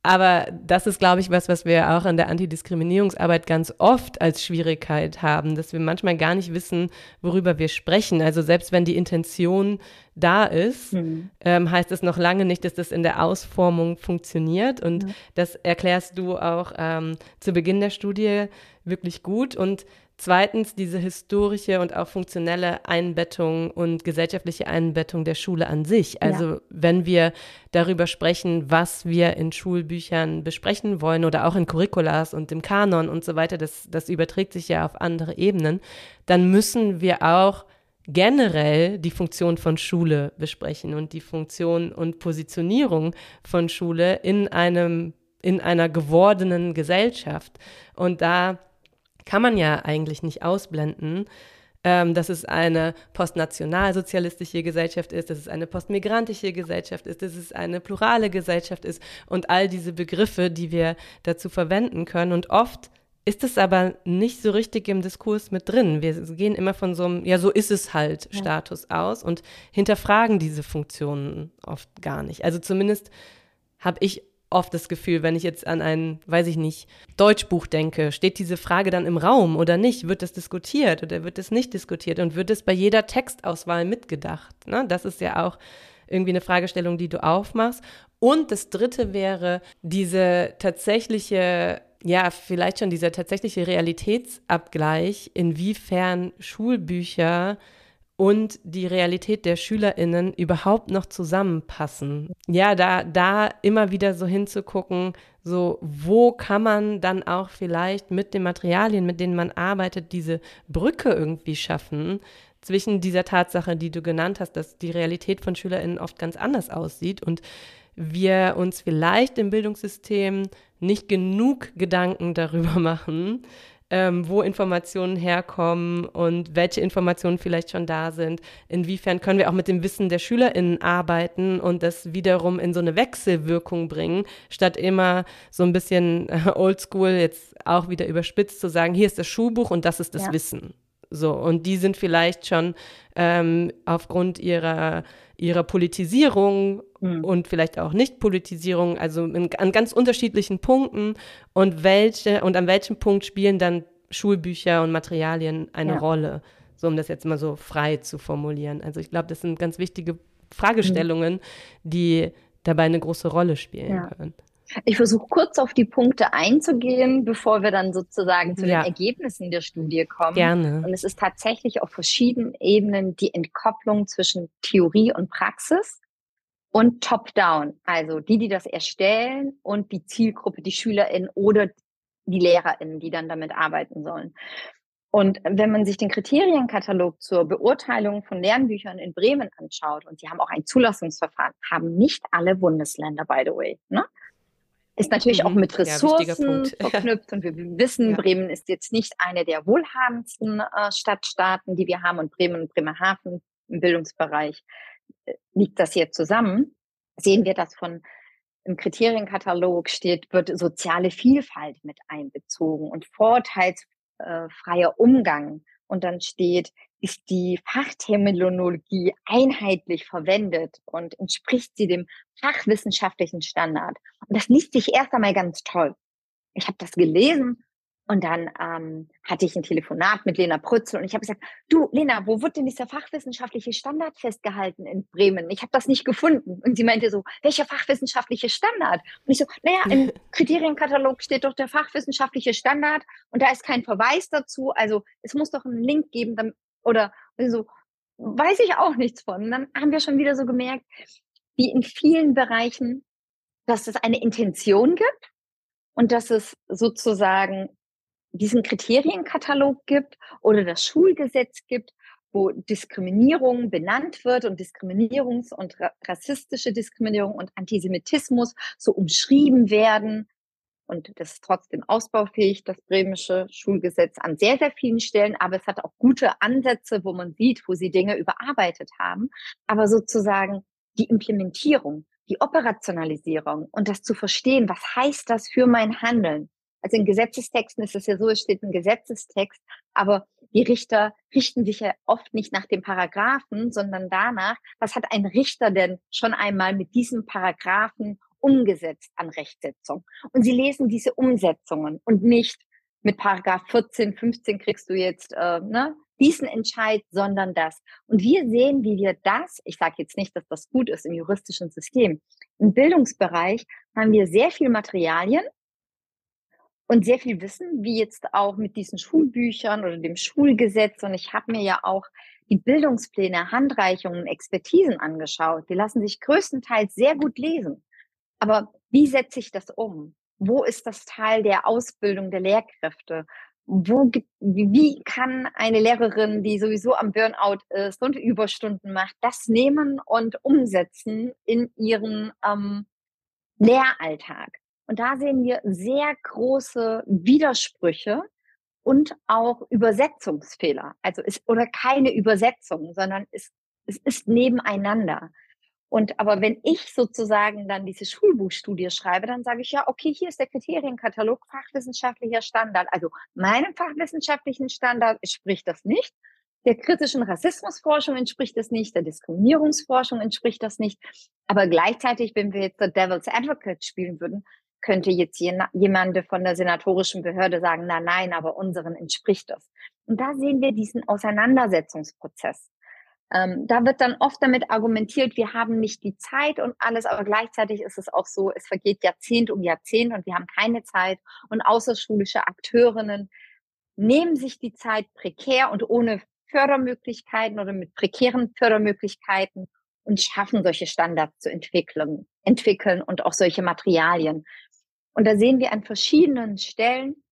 aber das ist, glaube ich, was, was wir auch in der Antidiskriminierungsarbeit ganz oft als Schwierigkeit haben, dass wir manchmal gar nicht wissen, worüber wir sprechen. Also selbst wenn die Intention da ist, mhm. ähm, heißt es noch lange nicht, dass das in der Ausformung funktioniert. Und mhm. das erklärst du auch ähm, zu Beginn der Studie wirklich gut. Und Zweitens diese historische und auch funktionelle Einbettung und gesellschaftliche Einbettung der Schule an sich. Also ja. wenn wir darüber sprechen, was wir in Schulbüchern besprechen wollen oder auch in Curriculas und im Kanon und so weiter, das, das überträgt sich ja auf andere Ebenen, dann müssen wir auch generell die Funktion von Schule besprechen und die Funktion und Positionierung von Schule in einem in einer gewordenen Gesellschaft. Und da kann man ja eigentlich nicht ausblenden, ähm, dass es eine postnationalsozialistische Gesellschaft ist, dass es eine postmigrantische Gesellschaft ist, dass es eine plurale Gesellschaft ist und all diese Begriffe, die wir dazu verwenden können. Und oft ist es aber nicht so richtig im Diskurs mit drin. Wir gehen immer von so einem, ja, so ist es halt ja. Status aus und hinterfragen diese Funktionen oft gar nicht. Also zumindest habe ich oft das Gefühl, wenn ich jetzt an ein, weiß ich nicht, Deutschbuch denke, steht diese Frage dann im Raum oder nicht? Wird das diskutiert oder wird es nicht diskutiert? Und wird es bei jeder Textauswahl mitgedacht? Ne? Das ist ja auch irgendwie eine Fragestellung, die du aufmachst. Und das dritte wäre diese tatsächliche ja, vielleicht schon dieser tatsächliche Realitätsabgleich, inwiefern Schulbücher und die Realität der SchülerInnen überhaupt noch zusammenpassen. Ja, da, da immer wieder so hinzugucken, so, wo kann man dann auch vielleicht mit den Materialien, mit denen man arbeitet, diese Brücke irgendwie schaffen zwischen dieser Tatsache, die du genannt hast, dass die Realität von SchülerInnen oft ganz anders aussieht und wir uns vielleicht im Bildungssystem nicht genug Gedanken darüber machen, ähm, wo Informationen herkommen und welche Informationen vielleicht schon da sind. Inwiefern können wir auch mit dem Wissen der SchülerInnen arbeiten und das wiederum in so eine Wechselwirkung bringen, statt immer so ein bisschen äh, oldschool jetzt auch wieder überspitzt zu sagen, hier ist das Schulbuch und das ist das ja. Wissen. So, und die sind vielleicht schon ähm, aufgrund ihrer, ihrer Politisierung mhm. und vielleicht auch Nicht-Politisierung, also in, an ganz unterschiedlichen Punkten und welche und an welchem Punkt spielen dann Schulbücher und Materialien eine ja. Rolle, so um das jetzt mal so frei zu formulieren. Also ich glaube, das sind ganz wichtige Fragestellungen, mhm. die dabei eine große Rolle spielen ja. können. Ich versuche kurz auf die Punkte einzugehen, bevor wir dann sozusagen zu ja. den Ergebnissen der Studie kommen. Gerne. Und es ist tatsächlich auf verschiedenen Ebenen die Entkopplung zwischen Theorie und Praxis und Top-Down. Also die, die das erstellen und die Zielgruppe, die SchülerInnen oder die LehrerInnen, die dann damit arbeiten sollen. Und wenn man sich den Kriterienkatalog zur Beurteilung von Lernbüchern in Bremen anschaut, und sie haben auch ein Zulassungsverfahren, haben nicht alle Bundesländer, by the way. Ne? Ist natürlich auch mhm. mit Ressourcen ja, verknüpft und wir wissen, ja. Bremen ist jetzt nicht eine der wohlhabendsten äh, Stadtstaaten, die wir haben und Bremen und Bremerhaven im Bildungsbereich äh, liegt das hier zusammen. Sehen wir, dass von im Kriterienkatalog steht, wird soziale Vielfalt mit einbezogen und vorteilsfreier Umgang. Und dann steht, ist die Fachterminologie einheitlich verwendet und entspricht sie dem fachwissenschaftlichen Standard. Und das liest sich erst einmal ganz toll. Ich habe das gelesen und dann ähm, hatte ich ein Telefonat mit Lena Prützel und ich habe gesagt, du Lena, wo wird denn dieser fachwissenschaftliche Standard festgehalten in Bremen? Ich habe das nicht gefunden. Und sie meinte so, welcher fachwissenschaftliche Standard? Und ich so, naja, im Kriterienkatalog steht doch der fachwissenschaftliche Standard und da ist kein Verweis dazu. Also es muss doch einen Link geben oder so, weiß ich auch nichts von. Und dann haben wir schon wieder so gemerkt, wie in vielen Bereichen, dass es eine Intention gibt und dass es sozusagen diesen Kriterienkatalog gibt oder das Schulgesetz gibt, wo Diskriminierung benannt wird und Diskriminierungs- und rassistische Diskriminierung und Antisemitismus so umschrieben werden. Und das ist trotzdem ausbaufähig, das bremische Schulgesetz an sehr, sehr vielen Stellen. Aber es hat auch gute Ansätze, wo man sieht, wo sie Dinge überarbeitet haben. Aber sozusagen die Implementierung, die Operationalisierung und das zu verstehen, was heißt das für mein Handeln? Also in Gesetzestexten ist es ja so, es steht ein Gesetzestext, aber die Richter richten sich ja oft nicht nach dem Paragraphen, sondern danach, was hat ein Richter denn schon einmal mit diesem Paragraphen umgesetzt an Rechtsetzung? Und sie lesen diese Umsetzungen und nicht mit Paragraph 14, 15 kriegst du jetzt äh, ne, diesen Entscheid, sondern das. Und wir sehen, wie wir das, ich sage jetzt nicht, dass das gut ist im juristischen System, im Bildungsbereich haben wir sehr viel Materialien, und sehr viel Wissen, wie jetzt auch mit diesen Schulbüchern oder dem Schulgesetz. Und ich habe mir ja auch die Bildungspläne, Handreichungen, Expertisen angeschaut. Die lassen sich größtenteils sehr gut lesen. Aber wie setze ich das um? Wo ist das Teil der Ausbildung der Lehrkräfte? Wo, wie kann eine Lehrerin, die sowieso am Burnout ist und Überstunden macht, das nehmen und umsetzen in ihren ähm, Lehralltag? Und da sehen wir sehr große Widersprüche und auch Übersetzungsfehler. Also ist oder keine Übersetzung, sondern es, es ist nebeneinander. Und aber wenn ich sozusagen dann diese Schulbuchstudie schreibe, dann sage ich ja, okay, hier ist der Kriterienkatalog fachwissenschaftlicher Standard. Also meinem fachwissenschaftlichen Standard entspricht das nicht. Der kritischen Rassismusforschung entspricht das nicht, der Diskriminierungsforschung entspricht das nicht. Aber gleichzeitig, wenn wir jetzt der Devil's Advocate spielen würden, könnte jetzt jemand von der senatorischen Behörde sagen, na nein, aber unseren entspricht das. Und da sehen wir diesen Auseinandersetzungsprozess. Ähm, da wird dann oft damit argumentiert, wir haben nicht die Zeit und alles, aber gleichzeitig ist es auch so, es vergeht Jahrzehnt um Jahrzehnt und wir haben keine Zeit und außerschulische Akteurinnen nehmen sich die Zeit prekär und ohne Fördermöglichkeiten oder mit prekären Fördermöglichkeiten und schaffen solche Standards zu entwickeln, entwickeln und auch solche Materialien. Und da sehen wir an verschiedenen Stellen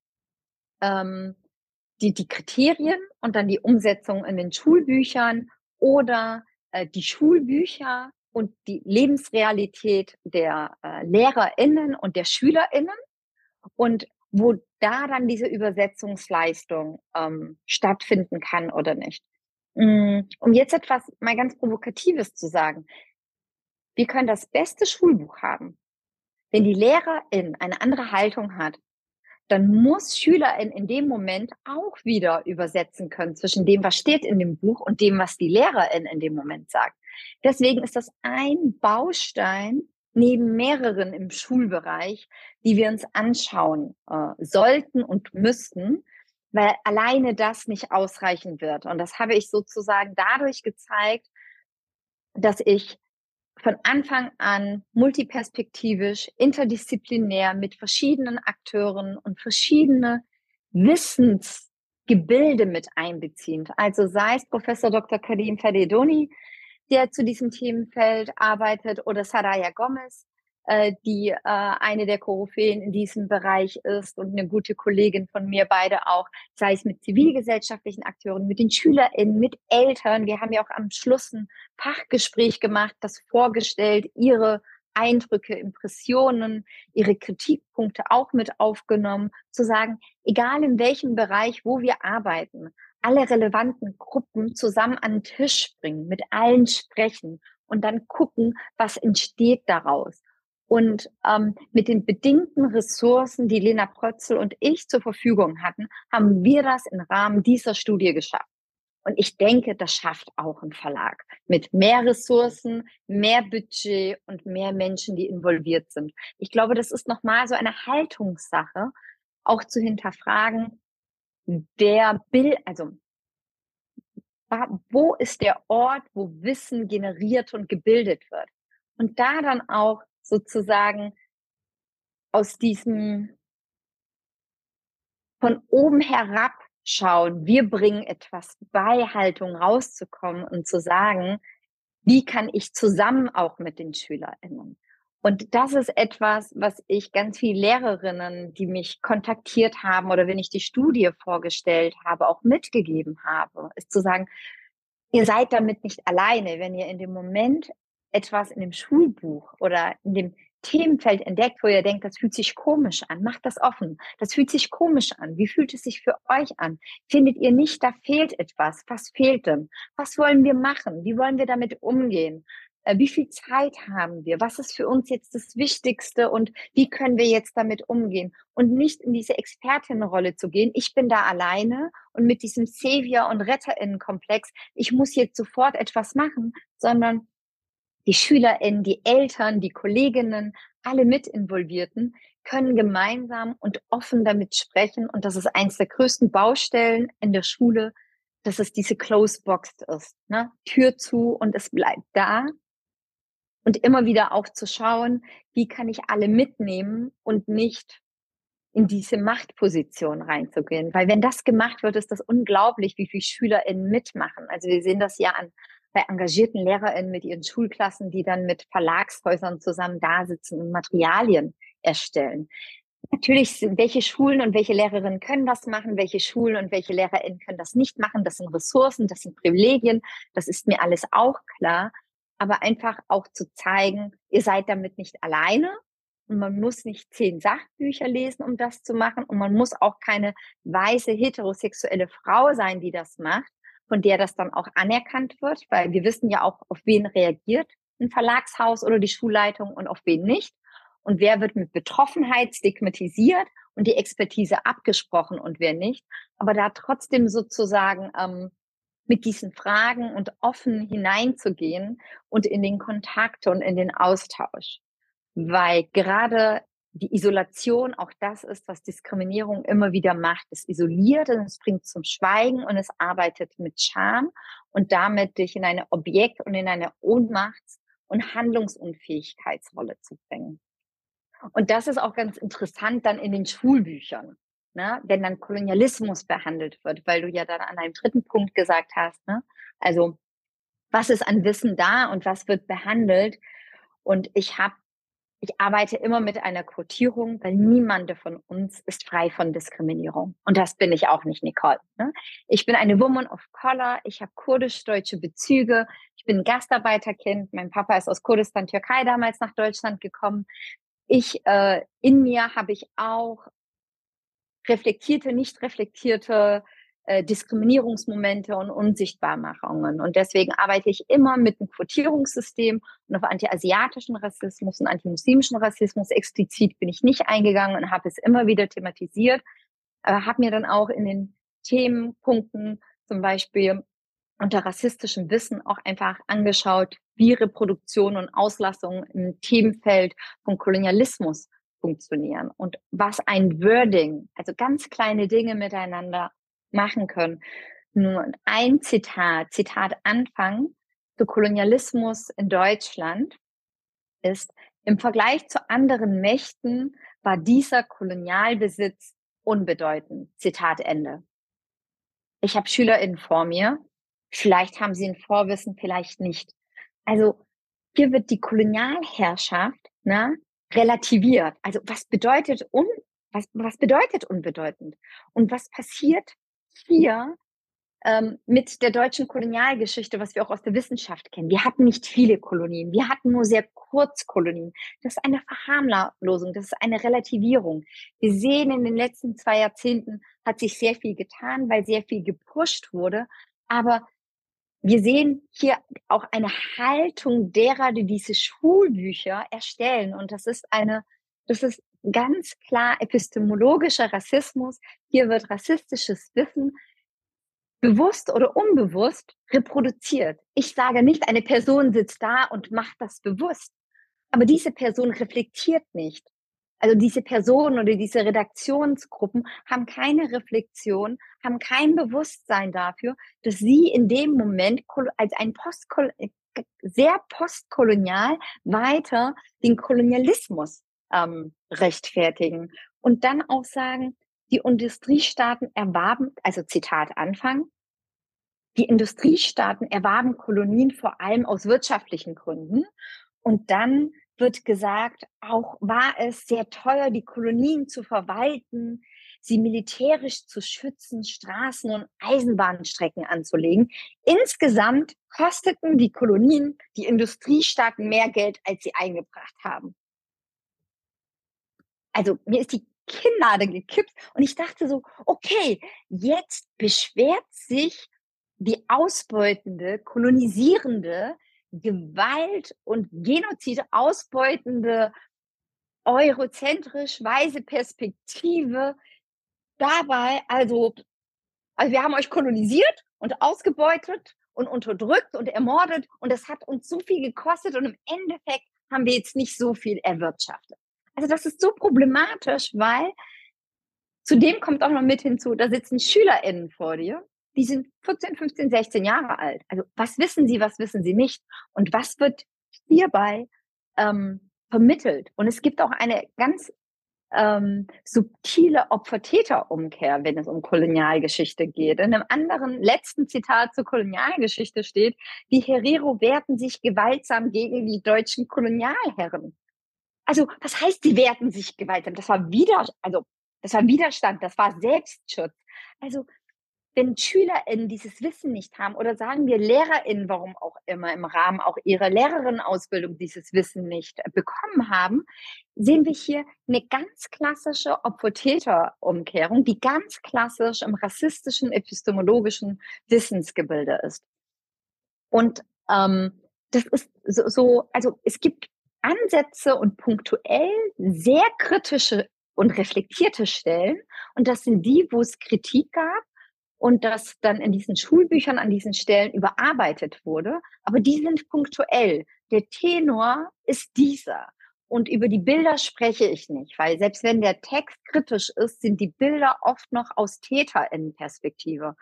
ähm, die, die Kriterien und dann die Umsetzung in den Schulbüchern oder äh, die Schulbücher und die Lebensrealität der äh, LehrerInnen und der SchülerInnen und wo da dann diese Übersetzungsleistung ähm, stattfinden kann oder nicht. Mm, um jetzt etwas mal ganz Provokatives zu sagen. Wir können das beste Schulbuch haben, wenn die Lehrerin eine andere Haltung hat, dann muss Schülerin in dem Moment auch wieder übersetzen können zwischen dem, was steht in dem Buch und dem, was die Lehrerin in dem Moment sagt. Deswegen ist das ein Baustein neben mehreren im Schulbereich, die wir uns anschauen äh, sollten und müssten, weil alleine das nicht ausreichen wird. Und das habe ich sozusagen dadurch gezeigt, dass ich von Anfang an multiperspektivisch, interdisziplinär mit verschiedenen Akteuren und verschiedene Wissensgebilde mit einbeziehend. Also sei es Professor Dr. Karim Fadedoni, der zu diesem Themenfeld arbeitet, oder Saraya Gomez, äh, die äh, eine der Koryphäen in diesem Bereich ist und eine gute Kollegin von mir, beide auch, sei es mit zivilgesellschaftlichen Akteuren, mit den SchülerInnen, mit Eltern. Wir haben ja auch am Schluss ein Fachgespräch gemacht, das vorgestellt, ihre Eindrücke, Impressionen, ihre Kritikpunkte auch mit aufgenommen, zu sagen, egal in welchem Bereich, wo wir arbeiten, alle relevanten Gruppen zusammen an den Tisch bringen, mit allen sprechen und dann gucken, was entsteht daraus. Und ähm, mit den bedingten Ressourcen, die Lena Prötzel und ich zur Verfügung hatten, haben wir das im Rahmen dieser Studie geschafft. Und ich denke, das schafft auch ein Verlag mit mehr Ressourcen, mehr Budget und mehr Menschen, die involviert sind. Ich glaube, das ist nochmal so eine Haltungssache, auch zu hinterfragen, der Bild, also wo ist der Ort, wo Wissen generiert und gebildet wird? Und da dann auch sozusagen aus diesem von oben herab schauen, wir bringen etwas bei, Haltung rauszukommen und zu sagen, wie kann ich zusammen auch mit den SchülerInnen? Und das ist etwas, was ich ganz viele Lehrerinnen, die mich kontaktiert haben oder wenn ich die Studie vorgestellt habe, auch mitgegeben habe, ist zu sagen, ihr seid damit nicht alleine, wenn ihr in dem Moment etwas in dem Schulbuch oder in dem Themenfeld entdeckt, wo ihr denkt, das fühlt sich komisch an, macht das offen. Das fühlt sich komisch an. Wie fühlt es sich für euch an? Findet ihr nicht, da fehlt etwas? Was fehlt denn? Was wollen wir machen? Wie wollen wir damit umgehen? Äh, wie viel Zeit haben wir? Was ist für uns jetzt das Wichtigste und wie können wir jetzt damit umgehen? Und nicht in diese Expertinnenrolle zu gehen. Ich bin da alleine und mit diesem Savior- und Retterinnenkomplex, ich muss jetzt sofort etwas machen, sondern die SchülerInnen, die Eltern, die Kolleginnen, alle mit Involvierten können gemeinsam und offen damit sprechen. Und das ist eins der größten Baustellen in der Schule, dass es diese Closed Box ist. Ne? Tür zu und es bleibt da. Und immer wieder auch zu schauen, wie kann ich alle mitnehmen und nicht in diese Machtposition reinzugehen. Weil wenn das gemacht wird, ist das unglaublich, wie viele SchülerInnen mitmachen. Also wir sehen das ja an bei engagierten LehrerInnen mit ihren Schulklassen, die dann mit Verlagshäusern zusammen da sitzen und Materialien erstellen. Natürlich welche Schulen und welche Lehrerinnen können das machen, welche Schulen und welche LehrerInnen können das nicht machen. Das sind Ressourcen, das sind Privilegien, das ist mir alles auch klar. Aber einfach auch zu zeigen, ihr seid damit nicht alleine und man muss nicht zehn Sachbücher lesen, um das zu machen und man muss auch keine weiße heterosexuelle Frau sein, die das macht, von der das dann auch anerkannt wird, weil wir wissen ja auch, auf wen reagiert ein Verlagshaus oder die Schulleitung und auf wen nicht. Und wer wird mit Betroffenheit stigmatisiert und die Expertise abgesprochen und wer nicht. Aber da trotzdem sozusagen ähm, mit diesen Fragen und offen hineinzugehen und in den Kontakt und in den Austausch. Weil gerade die Isolation auch das ist, was Diskriminierung immer wieder macht. Es isoliert und es bringt zum Schweigen und es arbeitet mit Scham und damit dich in eine Objekt- und in eine Ohnmachts- und Handlungsunfähigkeitsrolle zu bringen. Und das ist auch ganz interessant dann in den Schulbüchern, ne? wenn dann Kolonialismus behandelt wird, weil du ja dann an einem dritten Punkt gesagt hast, ne? also was ist an Wissen da und was wird behandelt. Und ich habe ich arbeite immer mit einer Quotierung, weil niemand von uns ist frei von Diskriminierung. Und das bin ich auch nicht, Nicole. Ne? Ich bin eine Woman of Color, ich habe kurdisch-deutsche Bezüge, ich bin Gastarbeiterkind, mein Papa ist aus Kurdistan, Türkei damals nach Deutschland gekommen. Ich, äh, in mir habe ich auch reflektierte, nicht reflektierte äh, Diskriminierungsmomente und Unsichtbarmachungen. Und deswegen arbeite ich immer mit einem Quotierungssystem und auf antiasiatischen Rassismus und antimuslimischen Rassismus explizit bin ich nicht eingegangen und habe es immer wieder thematisiert, aber habe mir dann auch in den Themenpunkten zum Beispiel unter rassistischem Wissen auch einfach angeschaut, wie Reproduktion und Auslassung im Themenfeld von Kolonialismus funktionieren und was ein Wording, also ganz kleine Dinge miteinander machen können. Nur ein Zitat, Zitat Anfang zu Kolonialismus in Deutschland ist, im Vergleich zu anderen Mächten war dieser Kolonialbesitz unbedeutend. Zitat Ende. Ich habe SchülerInnen vor mir. Vielleicht haben sie ein Vorwissen, vielleicht nicht. Also hier wird die Kolonialherrschaft ne, relativiert. Also was bedeutet un, was, was bedeutet unbedeutend? Und was passiert, hier ähm, mit der deutschen Kolonialgeschichte, was wir auch aus der Wissenschaft kennen. Wir hatten nicht viele Kolonien, wir hatten nur sehr kurz Kolonien. Das ist eine Verharmlosung, das ist eine Relativierung. Wir sehen, in den letzten zwei Jahrzehnten hat sich sehr viel getan, weil sehr viel gepusht wurde. Aber wir sehen hier auch eine Haltung derer, die diese Schulbücher erstellen. Und das ist eine, das ist ganz klar epistemologischer Rassismus. Hier wird rassistisches Wissen bewusst oder unbewusst reproduziert. Ich sage nicht, eine Person sitzt da und macht das bewusst, aber diese Person reflektiert nicht. Also diese Personen oder diese Redaktionsgruppen haben keine Reflexion, haben kein Bewusstsein dafür, dass sie in dem Moment als ein Postkol sehr postkolonial weiter den Kolonialismus ähm, rechtfertigen und dann auch sagen, die Industriestaaten erwarben, also Zitat Anfang, die Industriestaaten erwarben Kolonien vor allem aus wirtschaftlichen Gründen. Und dann wird gesagt, auch war es sehr teuer, die Kolonien zu verwalten, sie militärisch zu schützen, Straßen und Eisenbahnstrecken anzulegen. Insgesamt kosteten die Kolonien die Industriestaaten mehr Geld, als sie eingebracht haben. Also mir ist die Kinnlade gekippt und ich dachte so, okay, jetzt beschwert sich die ausbeutende, kolonisierende, Gewalt und Genozid ausbeutende, eurozentrisch weise Perspektive dabei, also, also wir haben euch kolonisiert und ausgebeutet und unterdrückt und ermordet und das hat uns so viel gekostet und im Endeffekt haben wir jetzt nicht so viel erwirtschaftet. Also das ist so problematisch, weil zudem kommt auch noch mit hinzu, da sitzen SchülerInnen vor dir die sind 14, 15, 16 Jahre alt. Also was wissen sie, was wissen sie nicht? Und was wird hierbei ähm, vermittelt? Und es gibt auch eine ganz ähm, subtile Opfer-Täter-Umkehr, wenn es um Kolonialgeschichte geht. In einem anderen letzten Zitat zur Kolonialgeschichte steht, die Herero wehrten sich gewaltsam gegen die deutschen Kolonialherren. Also, was heißt, sie wehrten sich gewaltsam? Das war wieder, also, das war Widerstand, das war Selbstschutz. Also, wenn SchülerInnen dieses Wissen nicht haben oder sagen wir LehrerInnen, warum auch immer im Rahmen auch ihrer Lehrerinnenausbildung dieses Wissen nicht bekommen haben, sehen wir hier eine ganz klassische Opfer-Täter-Umkehrung, die ganz klassisch im rassistischen, epistemologischen Wissensgebilde ist. Und ähm, das ist so, so, also es gibt Ansätze und punktuell sehr kritische und reflektierte Stellen. Und das sind die, wo es Kritik gab und das dann in diesen Schulbüchern an diesen Stellen überarbeitet wurde. Aber die sind punktuell. Der Tenor ist dieser. Und über die Bilder spreche ich nicht, weil selbst wenn der Text kritisch ist, sind die Bilder oft noch aus Täterinnenperspektive.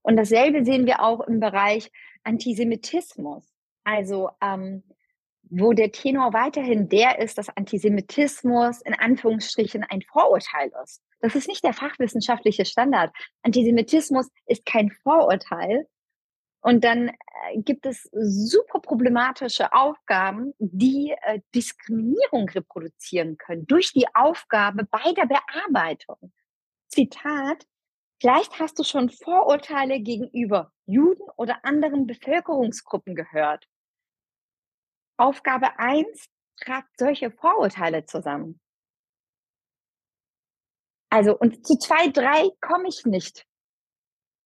Und dasselbe sehen wir auch im Bereich Antisemitismus. Also ähm, wo der Tenor weiterhin der ist, dass Antisemitismus in Anführungsstrichen ein Vorurteil ist. Das ist nicht der fachwissenschaftliche Standard. Antisemitismus ist kein Vorurteil. Und dann äh, gibt es super problematische Aufgaben, die äh, Diskriminierung reproduzieren können durch die Aufgabe bei der Bearbeitung. Zitat, vielleicht hast du schon Vorurteile gegenüber Juden oder anderen Bevölkerungsgruppen gehört. Aufgabe eins tragt solche Vorurteile zusammen. Also, und zu zwei, drei komme ich nicht.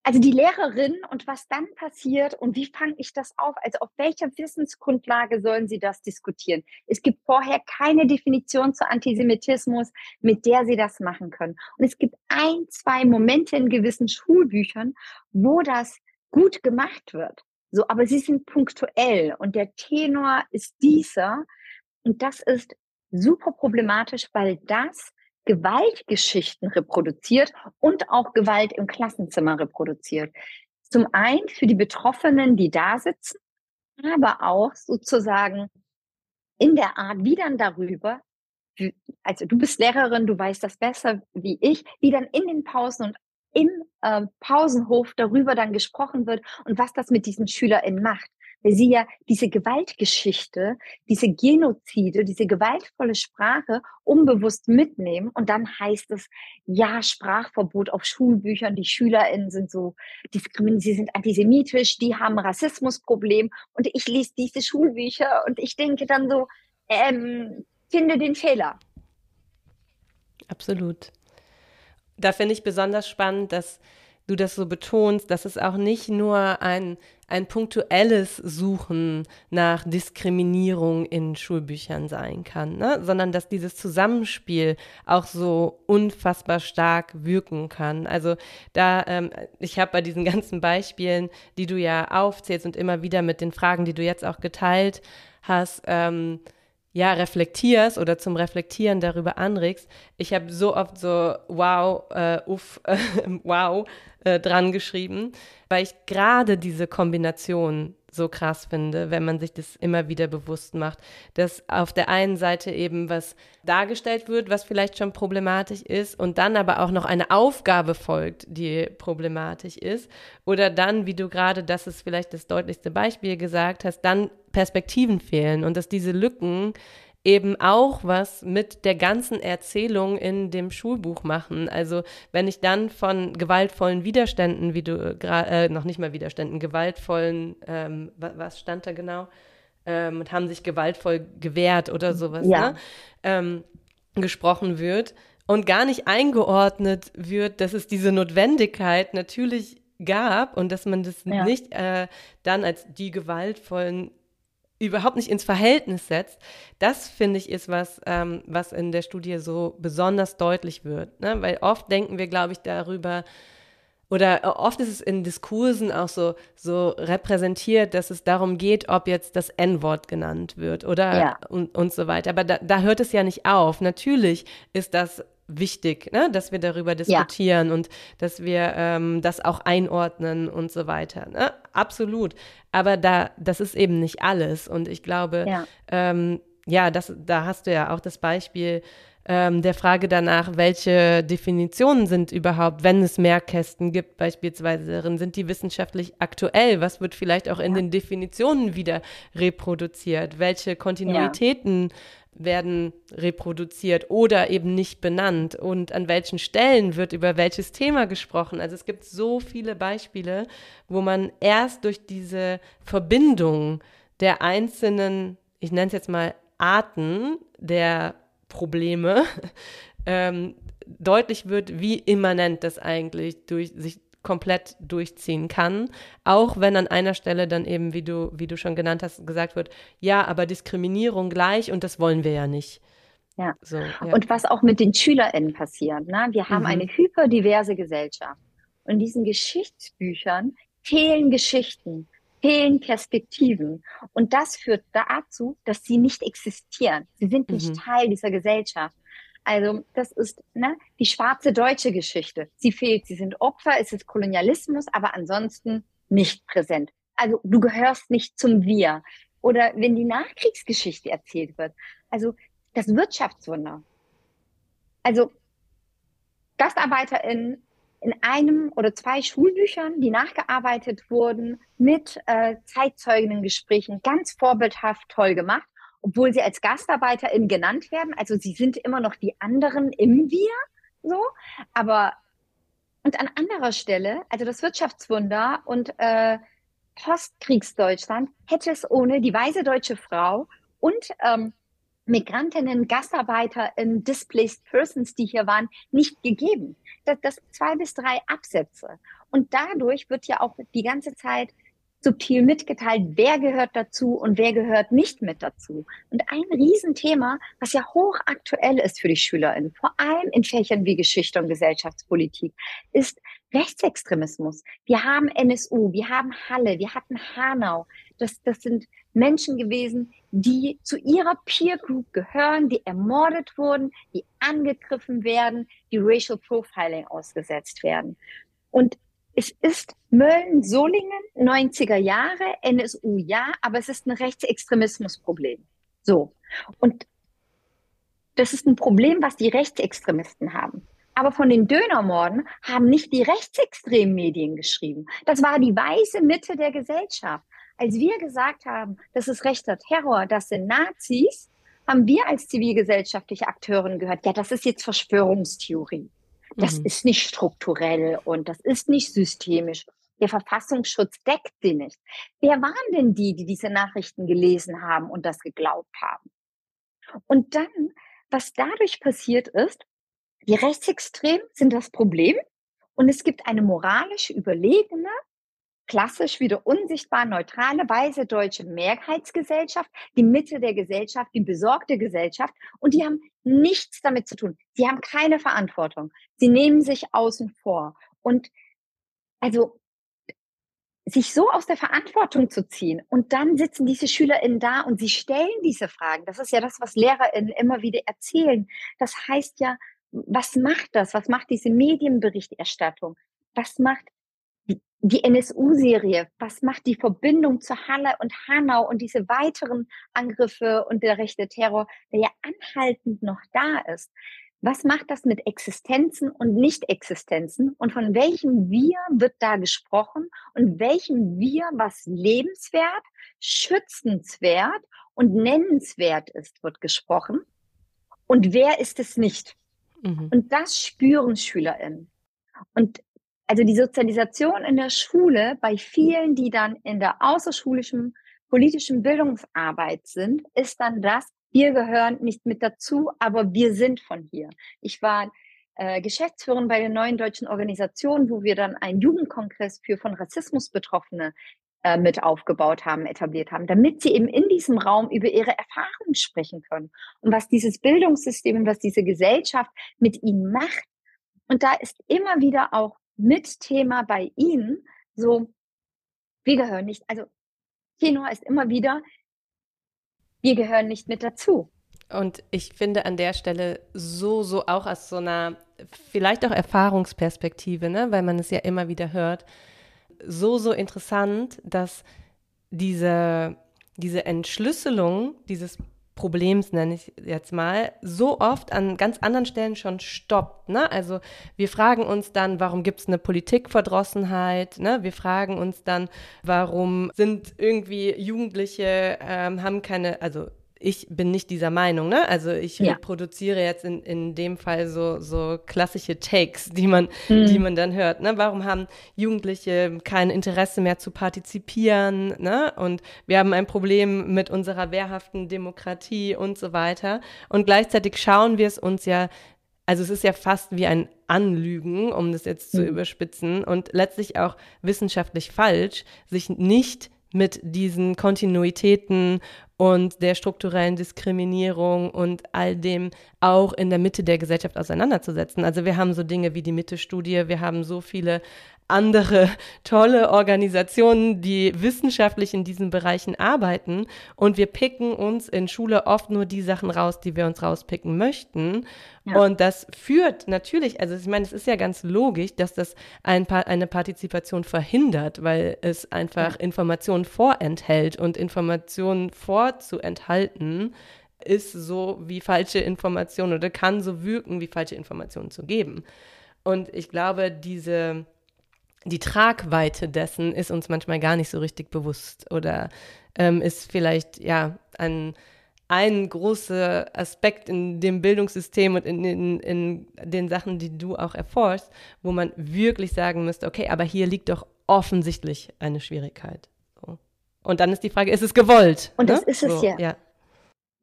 Also die Lehrerin und was dann passiert und wie fange ich das auf? Also auf welcher Wissensgrundlage sollen sie das diskutieren? Es gibt vorher keine Definition zu Antisemitismus, mit der sie das machen können. Und es gibt ein, zwei Momente in gewissen Schulbüchern, wo das gut gemacht wird. So, aber sie sind punktuell und der Tenor ist dieser. Und das ist super problematisch, weil das Gewaltgeschichten reproduziert und auch Gewalt im Klassenzimmer reproduziert. Zum einen für die Betroffenen, die da sitzen, aber auch sozusagen in der Art, wie dann darüber, also du bist Lehrerin, du weißt das besser wie ich, wie dann in den Pausen und im äh, Pausenhof darüber dann gesprochen wird und was das mit diesen SchülerInnen macht. Weil sie ja diese Gewaltgeschichte, diese Genozide, diese gewaltvolle Sprache unbewusst mitnehmen und dann heißt es, ja, Sprachverbot auf Schulbüchern, die SchülerInnen sind so sie sind antisemitisch, die haben Rassismusproblem und ich lese diese Schulbücher und ich denke dann so, ähm, finde den Fehler. Absolut. Da finde ich besonders spannend, dass du das so betonst, dass es auch nicht nur ein, ein punktuelles Suchen nach Diskriminierung in Schulbüchern sein kann, ne? sondern dass dieses Zusammenspiel auch so unfassbar stark wirken kann. Also da, ähm, ich habe bei diesen ganzen Beispielen, die du ja aufzählst und immer wieder mit den Fragen, die du jetzt auch geteilt hast, ähm, ja, reflektierst oder zum Reflektieren darüber anregst. Ich habe so oft so wow, äh, uff, äh, wow äh, dran geschrieben, weil ich gerade diese Kombination so krass finde, wenn man sich das immer wieder bewusst macht, dass auf der einen Seite eben was dargestellt wird, was vielleicht schon problematisch ist und dann aber auch noch eine Aufgabe folgt, die problematisch ist. Oder dann, wie du gerade, das ist vielleicht das deutlichste Beispiel gesagt hast, dann Perspektiven fehlen und dass diese Lücken eben auch was mit der ganzen Erzählung in dem Schulbuch machen. Also wenn ich dann von gewaltvollen Widerständen, wie du gerade, äh, noch nicht mal Widerständen, gewaltvollen, ähm, was, was stand da genau? Ähm, und haben sich gewaltvoll gewehrt oder sowas, ja. ne? ähm, gesprochen wird und gar nicht eingeordnet wird, dass es diese Notwendigkeit natürlich gab und dass man das ja. nicht äh, dann als die gewaltvollen überhaupt nicht ins Verhältnis setzt, das finde ich ist was, ähm, was in der Studie so besonders deutlich wird. Ne? Weil oft denken wir, glaube ich, darüber, oder oft ist es in Diskursen auch so, so repräsentiert, dass es darum geht, ob jetzt das N-Wort genannt wird oder ja. und, und so weiter. Aber da, da hört es ja nicht auf. Natürlich ist das wichtig, ne? dass wir darüber diskutieren ja. und dass wir ähm, das auch einordnen und so weiter. Ne? Absolut. Aber da, das ist eben nicht alles. Und ich glaube, ja, ähm, ja das, da hast du ja auch das Beispiel ähm, der Frage danach, welche Definitionen sind überhaupt, wenn es Mehrkästen gibt, beispielsweise darin, sind die wissenschaftlich aktuell? Was wird vielleicht auch in ja. den Definitionen wieder reproduziert? Welche Kontinuitäten werden reproduziert oder eben nicht benannt und an welchen Stellen wird über welches Thema gesprochen. Also es gibt so viele Beispiele, wo man erst durch diese Verbindung der einzelnen, ich nenne es jetzt mal Arten der Probleme, ähm, deutlich wird, wie immanent das eigentlich durch sich komplett durchziehen kann, auch wenn an einer Stelle dann eben, wie du, wie du schon genannt hast, gesagt wird, ja, aber Diskriminierung gleich und das wollen wir ja nicht. Ja. So, ja. Und was auch mit den SchülerInnen passiert. Ne? Wir haben mhm. eine hyperdiverse Gesellschaft. Und in diesen Geschichtsbüchern fehlen Geschichten, fehlen Perspektiven. Und das führt dazu, dass sie nicht existieren. Sie sind nicht mhm. Teil dieser Gesellschaft. Also das ist ne, die schwarze deutsche Geschichte. Sie fehlt, sie sind Opfer, es ist Kolonialismus, aber ansonsten nicht präsent. Also du gehörst nicht zum Wir. Oder wenn die Nachkriegsgeschichte erzählt wird. Also das Wirtschaftswunder. Also GastarbeiterInnen in einem oder zwei Schulbüchern, die nachgearbeitet wurden, mit äh, Zeitzeuginnen-Gesprächen, ganz vorbildhaft toll gemacht obwohl sie als GastarbeiterInnen genannt werden. Also sie sind immer noch die anderen im Wir, so. Aber, und an anderer Stelle, also das Wirtschaftswunder und äh, Postkriegsdeutschland hätte es ohne die weise deutsche Frau und ähm, Migrantinnen, GastarbeiterInnen, Displaced Persons, die hier waren, nicht gegeben. Das, das zwei bis drei Absätze. Und dadurch wird ja auch die ganze Zeit subtil mitgeteilt, wer gehört dazu und wer gehört nicht mit dazu. Und ein Riesenthema, was ja hochaktuell ist für die SchülerInnen, vor allem in Fächern wie Geschichte und Gesellschaftspolitik, ist Rechtsextremismus. Wir haben NSU, wir haben Halle, wir hatten Hanau. Das, das sind Menschen gewesen, die zu ihrer Peer Group gehören, die ermordet wurden, die angegriffen werden, die Racial Profiling ausgesetzt werden. Und es ist Mölln-Solingen, 90er Jahre, NSU ja, aber es ist ein Rechtsextremismusproblem. So. Und das ist ein Problem, was die Rechtsextremisten haben. Aber von den Dönermorden haben nicht die rechtsextremen Medien geschrieben. Das war die weiße Mitte der Gesellschaft. Als wir gesagt haben, das ist rechter Terror, das sind Nazis, haben wir als zivilgesellschaftliche Akteurin gehört, ja, das ist jetzt Verschwörungstheorie. Das mhm. ist nicht strukturell und das ist nicht systemisch. Der Verfassungsschutz deckt sie nicht. Wer waren denn die, die diese Nachrichten gelesen haben und das geglaubt haben? Und dann, was dadurch passiert ist, die Rechtsextremen sind das Problem Und es gibt eine moralisch überlegene, klassisch wieder unsichtbar neutrale, weiße deutsche Mehrheitsgesellschaft, die Mitte der Gesellschaft, die besorgte Gesellschaft. Und die haben nichts damit zu tun. Sie haben keine Verantwortung. Sie nehmen sich außen vor. Und also sich so aus der Verantwortung zu ziehen und dann sitzen diese SchülerInnen da und sie stellen diese Fragen. Das ist ja das, was LehrerInnen immer wieder erzählen. Das heißt ja, was macht das? Was macht diese Medienberichterstattung? Was macht die NSU-Serie? Was macht die Verbindung zu Halle und Hanau und diese weiteren Angriffe und der rechte Terror, der ja anhaltend noch da ist? Was macht das mit Existenzen und Nicht-Existenzen? Und von welchem Wir wird da gesprochen? Und welchem Wir, was lebenswert, schützenswert und nennenswert ist, wird gesprochen? Und wer ist es nicht? Mhm. Und das spüren SchülerInnen. Und also die Sozialisation in der Schule bei vielen, die dann in der außerschulischen politischen Bildungsarbeit sind, ist dann das, wir gehören nicht mit dazu, aber wir sind von hier. Ich war äh, Geschäftsführerin bei der neuen deutschen Organisation, wo wir dann einen Jugendkongress für von Rassismus Betroffene äh, mit aufgebaut haben, etabliert haben, damit sie eben in diesem Raum über ihre Erfahrungen sprechen können und was dieses Bildungssystem und was diese Gesellschaft mit ihnen macht. Und da ist immer wieder auch mit Thema bei ihnen so, wir gehören nicht, also Tenor ist immer wieder, wir gehören nicht mit dazu. Und ich finde an der Stelle so, so auch aus so einer vielleicht auch Erfahrungsperspektive, ne, weil man es ja immer wieder hört, so, so interessant, dass diese, diese Entschlüsselung dieses Problems, nenne ich jetzt mal, so oft an ganz anderen Stellen schon stoppt. Ne? Also wir fragen uns dann, warum gibt es eine Politikverdrossenheit? Ne? Wir fragen uns dann, warum sind irgendwie Jugendliche, ähm, haben keine, also ich bin nicht dieser Meinung, ne? Also ich ja. produziere jetzt in, in dem Fall so, so klassische Takes, die man, mhm. die man dann hört. Ne? Warum haben Jugendliche kein Interesse mehr zu partizipieren? Ne? Und wir haben ein Problem mit unserer wehrhaften Demokratie und so weiter. Und gleichzeitig schauen wir es uns ja also es ist ja fast wie ein Anlügen, um das jetzt zu mhm. überspitzen und letztlich auch wissenschaftlich falsch, sich nicht mit diesen Kontinuitäten und der strukturellen Diskriminierung und all dem auch in der Mitte der Gesellschaft auseinanderzusetzen. Also wir haben so Dinge wie die Mitte-Studie, wir haben so viele andere tolle Organisationen, die wissenschaftlich in diesen Bereichen arbeiten. Und wir picken uns in Schule oft nur die Sachen raus, die wir uns rauspicken möchten. Ja. Und das führt natürlich, also ich meine, es ist ja ganz logisch, dass das ein eine Partizipation verhindert, weil es einfach ja. Informationen vorenthält und Informationen vorzuenthalten ist so wie falsche Informationen oder kann so wirken, wie falsche Informationen zu geben. Und ich glaube, diese die Tragweite dessen ist uns manchmal gar nicht so richtig bewusst oder ähm, ist vielleicht ja ein, ein großer Aspekt in dem Bildungssystem und in, in, in den Sachen, die du auch erforschst, wo man wirklich sagen müsste, okay, aber hier liegt doch offensichtlich eine Schwierigkeit. So. Und dann ist die Frage, ist es gewollt? Und ne? das ist es so, ja. ja.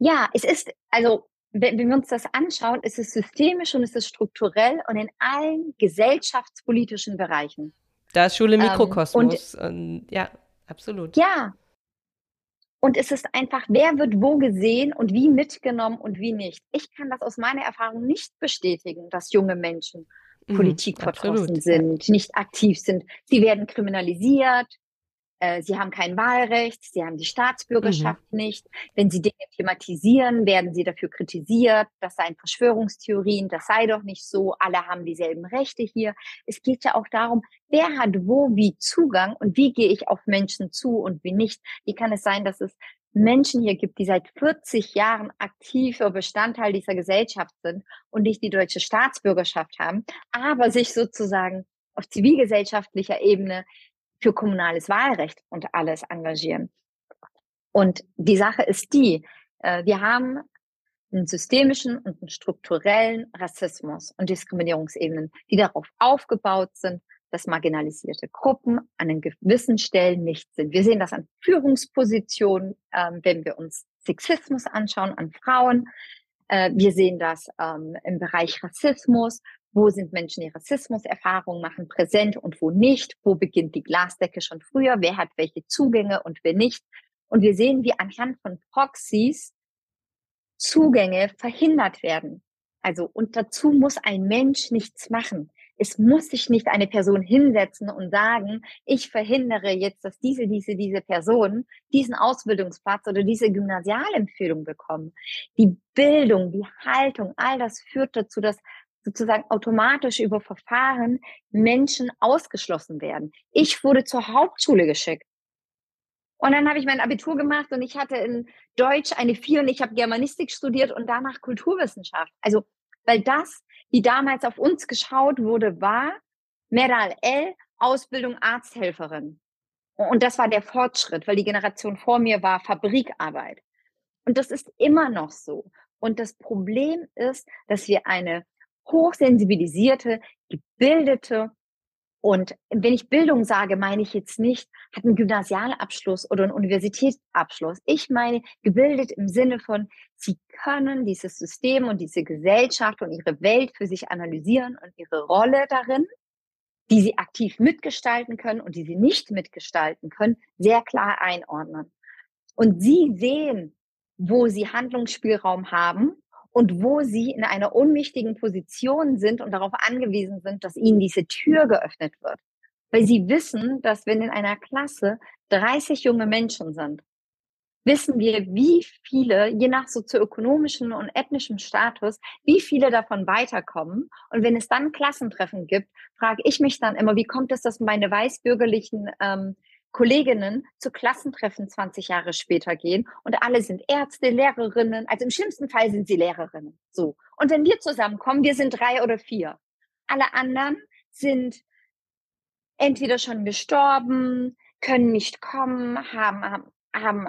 Ja, es ist, also wenn, wenn wir uns das anschauen, ist es systemisch und ist es strukturell und in allen gesellschaftspolitischen Bereichen. Da ist Schule ähm, Mikrokosmos. Ähm, und, und, ja, absolut. Ja. Und es ist einfach, wer wird wo gesehen und wie mitgenommen und wie nicht. Ich kann das aus meiner Erfahrung nicht bestätigen, dass junge Menschen mhm, Politik verdrossen sind, nicht aktiv sind. Sie werden kriminalisiert, äh, sie haben kein Wahlrecht, sie haben die Staatsbürgerschaft mhm. nicht. Wenn sie Dinge thematisieren, werden sie dafür kritisiert. Das seien Verschwörungstheorien, das sei doch nicht so. Alle haben dieselben Rechte hier. Es geht ja auch darum, wer hat wo wie Zugang und wie gehe ich auf Menschen zu und wie nicht. Wie kann es sein, dass es Menschen hier gibt, die seit 40 Jahren aktiver Bestandteil dieser Gesellschaft sind und nicht die deutsche Staatsbürgerschaft haben, aber sich sozusagen auf zivilgesellschaftlicher Ebene für kommunales Wahlrecht und alles engagieren. Und die Sache ist die, äh, wir haben einen systemischen und einen strukturellen Rassismus und Diskriminierungsebenen, die darauf aufgebaut sind, dass marginalisierte Gruppen an den gewissen Stellen nicht sind. Wir sehen das an Führungspositionen, ähm, wenn wir uns Sexismus anschauen, an Frauen. Äh, wir sehen das ähm, im Bereich Rassismus, wo sind Menschen, die Rassismuserfahrungen machen, präsent und wo nicht, wo beginnt die Glasdecke schon früher, wer hat welche Zugänge und wer nicht. Und wir sehen, wie anhand von Proxys Zugänge verhindert werden. Also, und dazu muss ein Mensch nichts machen. Es muss sich nicht eine Person hinsetzen und sagen, ich verhindere jetzt, dass diese, diese, diese Person diesen Ausbildungsplatz oder diese Gymnasialempfehlung bekommen. Die Bildung, die Haltung, all das führt dazu, dass sozusagen automatisch über Verfahren Menschen ausgeschlossen werden. Ich wurde zur Hauptschule geschickt. Und dann habe ich mein Abitur gemacht und ich hatte in Deutsch eine Vier und ich habe Germanistik studiert und danach Kulturwissenschaft. Also, weil das, wie damals auf uns geschaut wurde, war Meral L, Ausbildung Arzthelferin. Und das war der Fortschritt, weil die Generation vor mir war Fabrikarbeit. Und das ist immer noch so. Und das Problem ist, dass wir eine hochsensibilisierte, gebildete und wenn ich Bildung sage, meine ich jetzt nicht, hat einen Gymnasialabschluss oder einen Universitätsabschluss. Ich meine gebildet im Sinne von, sie können dieses System und diese Gesellschaft und ihre Welt für sich analysieren und ihre Rolle darin, die sie aktiv mitgestalten können und die sie nicht mitgestalten können, sehr klar einordnen. Und sie sehen, wo sie Handlungsspielraum haben und wo sie in einer unwichtigen Position sind und darauf angewiesen sind, dass ihnen diese Tür geöffnet wird. Weil sie wissen, dass wenn in einer Klasse 30 junge Menschen sind, wissen wir, wie viele, je nach sozioökonomischem und ethnischem Status, wie viele davon weiterkommen. Und wenn es dann Klassentreffen gibt, frage ich mich dann immer, wie kommt es, dass meine weißbürgerlichen ähm, Kolleginnen zu Klassentreffen 20 Jahre später gehen und alle sind Ärzte, Lehrerinnen, also im schlimmsten Fall sind sie Lehrerinnen. So. Und wenn wir zusammenkommen, wir sind drei oder vier. Alle anderen sind entweder schon gestorben, können nicht kommen, haben, haben, haben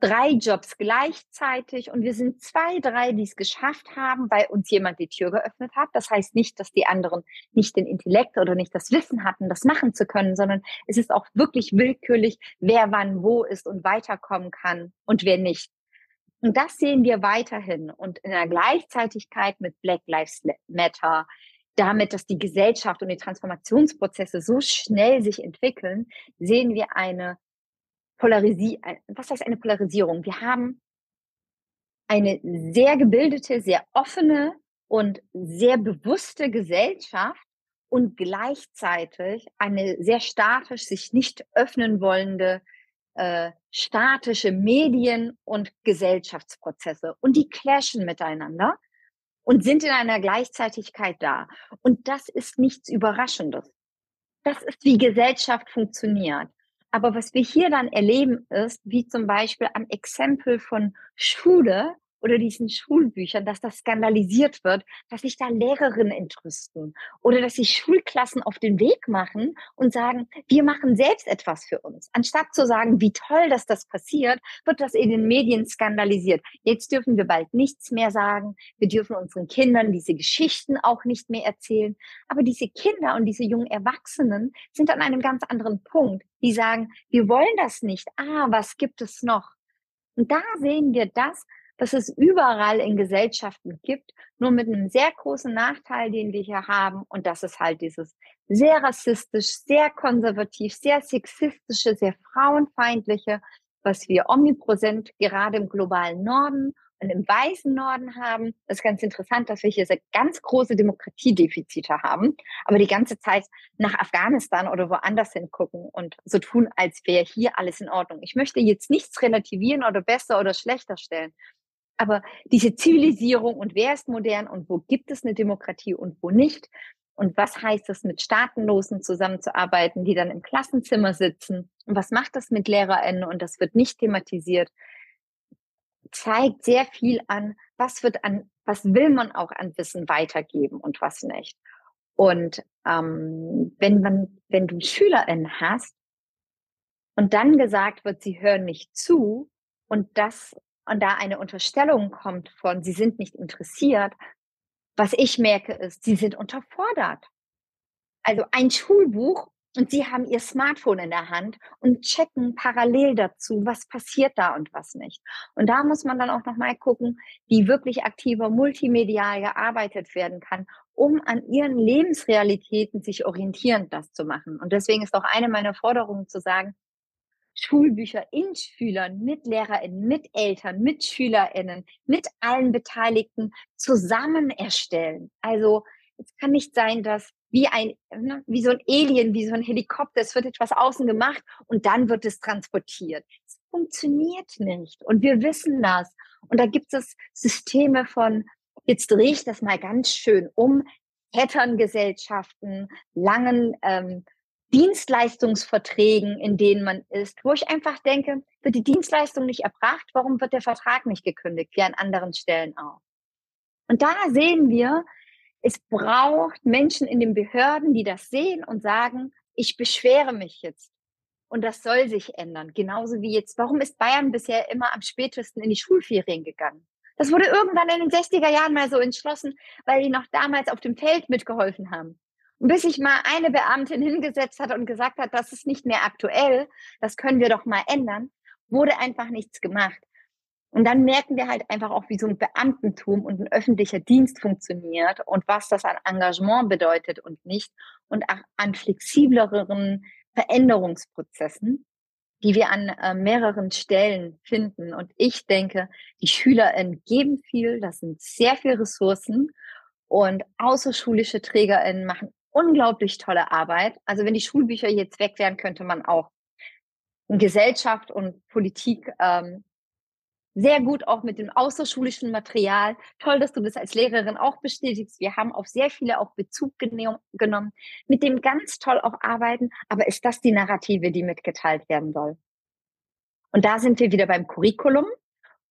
drei Jobs gleichzeitig und wir sind zwei, drei, die es geschafft haben, weil uns jemand die Tür geöffnet hat. Das heißt nicht, dass die anderen nicht den Intellekt oder nicht das Wissen hatten, das machen zu können, sondern es ist auch wirklich willkürlich, wer wann wo ist und weiterkommen kann und wer nicht. Und das sehen wir weiterhin. Und in der Gleichzeitigkeit mit Black Lives Matter, damit, dass die Gesellschaft und die Transformationsprozesse so schnell sich entwickeln, sehen wir eine Polarisi was heißt eine Polarisierung? Wir haben eine sehr gebildete, sehr offene und sehr bewusste Gesellschaft und gleichzeitig eine sehr statisch sich nicht öffnen wollende äh, statische Medien- und Gesellschaftsprozesse. Und die clashen miteinander und sind in einer Gleichzeitigkeit da. Und das ist nichts Überraschendes. Das ist, wie Gesellschaft funktioniert. Aber was wir hier dann erleben ist, wie zum Beispiel am Exempel von Schule, oder diesen Schulbüchern, dass das skandalisiert wird, dass sich da Lehrerinnen entrüsten oder dass sich Schulklassen auf den Weg machen und sagen, wir machen selbst etwas für uns. Anstatt zu sagen, wie toll, dass das passiert, wird das in den Medien skandalisiert. Jetzt dürfen wir bald nichts mehr sagen. Wir dürfen unseren Kindern diese Geschichten auch nicht mehr erzählen. Aber diese Kinder und diese jungen Erwachsenen sind an einem ganz anderen Punkt. Die sagen, wir wollen das nicht. Ah, was gibt es noch? Und da sehen wir das, dass es überall in Gesellschaften gibt, nur mit einem sehr großen Nachteil, den wir hier haben. Und das ist halt dieses sehr rassistisch, sehr konservativ, sehr sexistische, sehr frauenfeindliche, was wir omnipräsent gerade im globalen Norden im weißen Norden haben. Das ist ganz interessant, dass wir hier sehr ganz große Demokratiedefizite haben, aber die ganze Zeit nach Afghanistan oder woanders hingucken und so tun, als wäre hier alles in Ordnung. Ich möchte jetzt nichts relativieren oder besser oder schlechter stellen. Aber diese Zivilisierung und wer ist modern und wo gibt es eine Demokratie und wo nicht? Und was heißt es, mit Staatenlosen zusammenzuarbeiten, die dann im Klassenzimmer sitzen? Und was macht das mit LehrerInnen? Und das wird nicht thematisiert. Zeigt sehr viel an, was wird an, was will man auch an Wissen weitergeben und was nicht. Und ähm, wenn man, wenn du SchülerInnen hast und dann gesagt wird, sie hören nicht zu und das und da eine Unterstellung kommt von, sie sind nicht interessiert, was ich merke ist, sie sind unterfordert. Also ein Schulbuch und sie haben ihr Smartphone in der Hand und checken parallel dazu, was passiert da und was nicht. Und da muss man dann auch nochmal gucken, wie wirklich aktiver multimedial gearbeitet werden kann, um an ihren Lebensrealitäten sich orientierend das zu machen. Und deswegen ist auch eine meiner Forderungen zu sagen, Schulbücher in Schülern, mit LehrerInnen, mit Eltern, mit SchülerInnen, mit allen Beteiligten zusammen erstellen. Also es kann nicht sein, dass wie ein, ne, wie so ein Alien, wie so ein Helikopter, es wird etwas außen gemacht und dann wird es transportiert. Es funktioniert nicht und wir wissen das. Und da gibt es Systeme von, jetzt drehe ich das mal ganz schön um, Patterngesellschaften, langen ähm, Dienstleistungsverträgen, in denen man ist, wo ich einfach denke, wird die Dienstleistung nicht erbracht, warum wird der Vertrag nicht gekündigt, wie an anderen Stellen auch. Und da sehen wir, es braucht Menschen in den Behörden, die das sehen und sagen, ich beschwere mich jetzt. Und das soll sich ändern. Genauso wie jetzt, warum ist Bayern bisher immer am spätesten in die Schulferien gegangen? Das wurde irgendwann in den 60er Jahren mal so entschlossen, weil die noch damals auf dem Feld mitgeholfen haben. Und bis sich mal eine Beamtin hingesetzt hat und gesagt hat, das ist nicht mehr aktuell, das können wir doch mal ändern, wurde einfach nichts gemacht. Und dann merken wir halt einfach auch, wie so ein Beamtentum und ein öffentlicher Dienst funktioniert und was das an Engagement bedeutet und nicht und auch an flexibleren Veränderungsprozessen, die wir an äh, mehreren Stellen finden. Und ich denke, die SchülerInnen geben viel, das sind sehr viele Ressourcen und außerschulische TrägerInnen machen unglaublich tolle Arbeit. Also wenn die Schulbücher jetzt weg wären, könnte man auch Gesellschaft und Politik ähm, sehr gut auch mit dem außerschulischen Material. Toll, dass du das als Lehrerin auch bestätigst. Wir haben auf sehr viele auch Bezug genommen, mit dem ganz toll auch arbeiten. Aber ist das die Narrative, die mitgeteilt werden soll? Und da sind wir wieder beim Curriculum.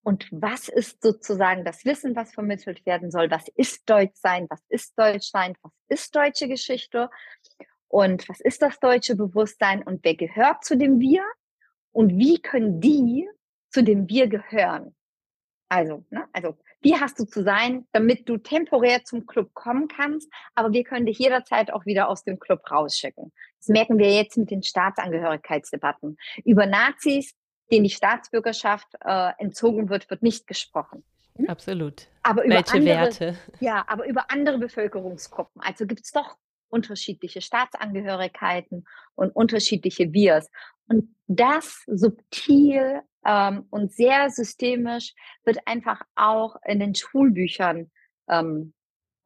Und was ist sozusagen das Wissen, was vermittelt werden soll? Was ist Deutschsein? Was ist Deutschsein? Was ist deutsche Geschichte? Und was ist das deutsche Bewusstsein? Und wer gehört zu dem Wir? Und wie können die zu dem Wir gehören? Also, ne? also, wie hast du zu sein, damit du temporär zum Club kommen kannst, aber wir können dich jederzeit auch wieder aus dem Club rausschicken. Das merken wir jetzt mit den Staatsangehörigkeitsdebatten. Über Nazis denen die Staatsbürgerschaft äh, entzogen wird, wird nicht gesprochen. Hm? Absolut. Aber über Welche andere, Werte? Ja, aber über andere Bevölkerungsgruppen. Also gibt es doch unterschiedliche Staatsangehörigkeiten und unterschiedliche Wirs. Und das subtil ähm, und sehr systemisch wird einfach auch in den Schulbüchern ähm,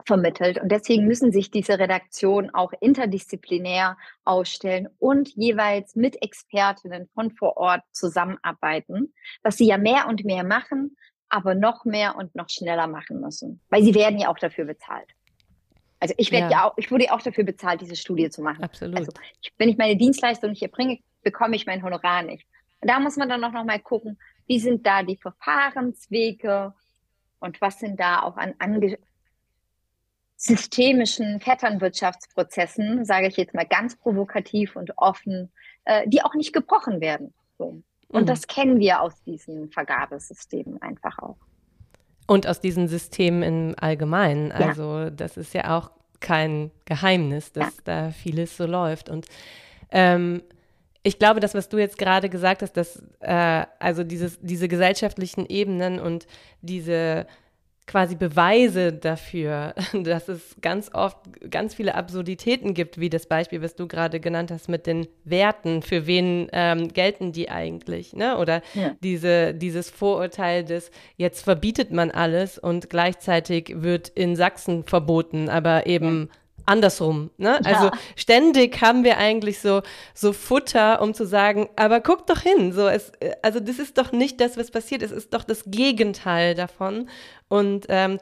vermittelt. Und deswegen müssen sich diese Redaktionen auch interdisziplinär ausstellen und jeweils mit Expertinnen von vor Ort zusammenarbeiten, was sie ja mehr und mehr machen, aber noch mehr und noch schneller machen müssen, weil sie werden ja auch dafür bezahlt. Also ich werde ja. ja auch, ich wurde ja auch dafür bezahlt, diese Studie zu machen. Absolut. Also ich, wenn ich meine Dienstleistung nicht erbringe, bekomme ich mein Honorar nicht. Und da muss man dann auch noch mal gucken, wie sind da die Verfahrenswege und was sind da auch an ange systemischen Vetternwirtschaftsprozessen, sage ich jetzt mal ganz provokativ und offen, äh, die auch nicht gebrochen werden. So. Und mhm. das kennen wir aus diesen Vergabesystemen einfach auch. Und aus diesen Systemen im Allgemeinen. Also ja. das ist ja auch kein Geheimnis, dass ja. da vieles so läuft. Und ähm, ich glaube, das, was du jetzt gerade gesagt hast, dass äh, also dieses, diese gesellschaftlichen Ebenen und diese quasi Beweise dafür, dass es ganz oft ganz viele Absurditäten gibt, wie das Beispiel, was du gerade genannt hast mit den Werten, für wen ähm, gelten die eigentlich, ne? Oder ja. diese, dieses Vorurteil des, jetzt verbietet man alles und gleichzeitig wird in Sachsen verboten, aber eben ja andersrum. Ne? Ja. Also ständig haben wir eigentlich so, so Futter, um zu sagen, aber guck doch hin. So, es, also das ist doch nicht das, was passiert. Es ist doch das Gegenteil davon. Und ähm,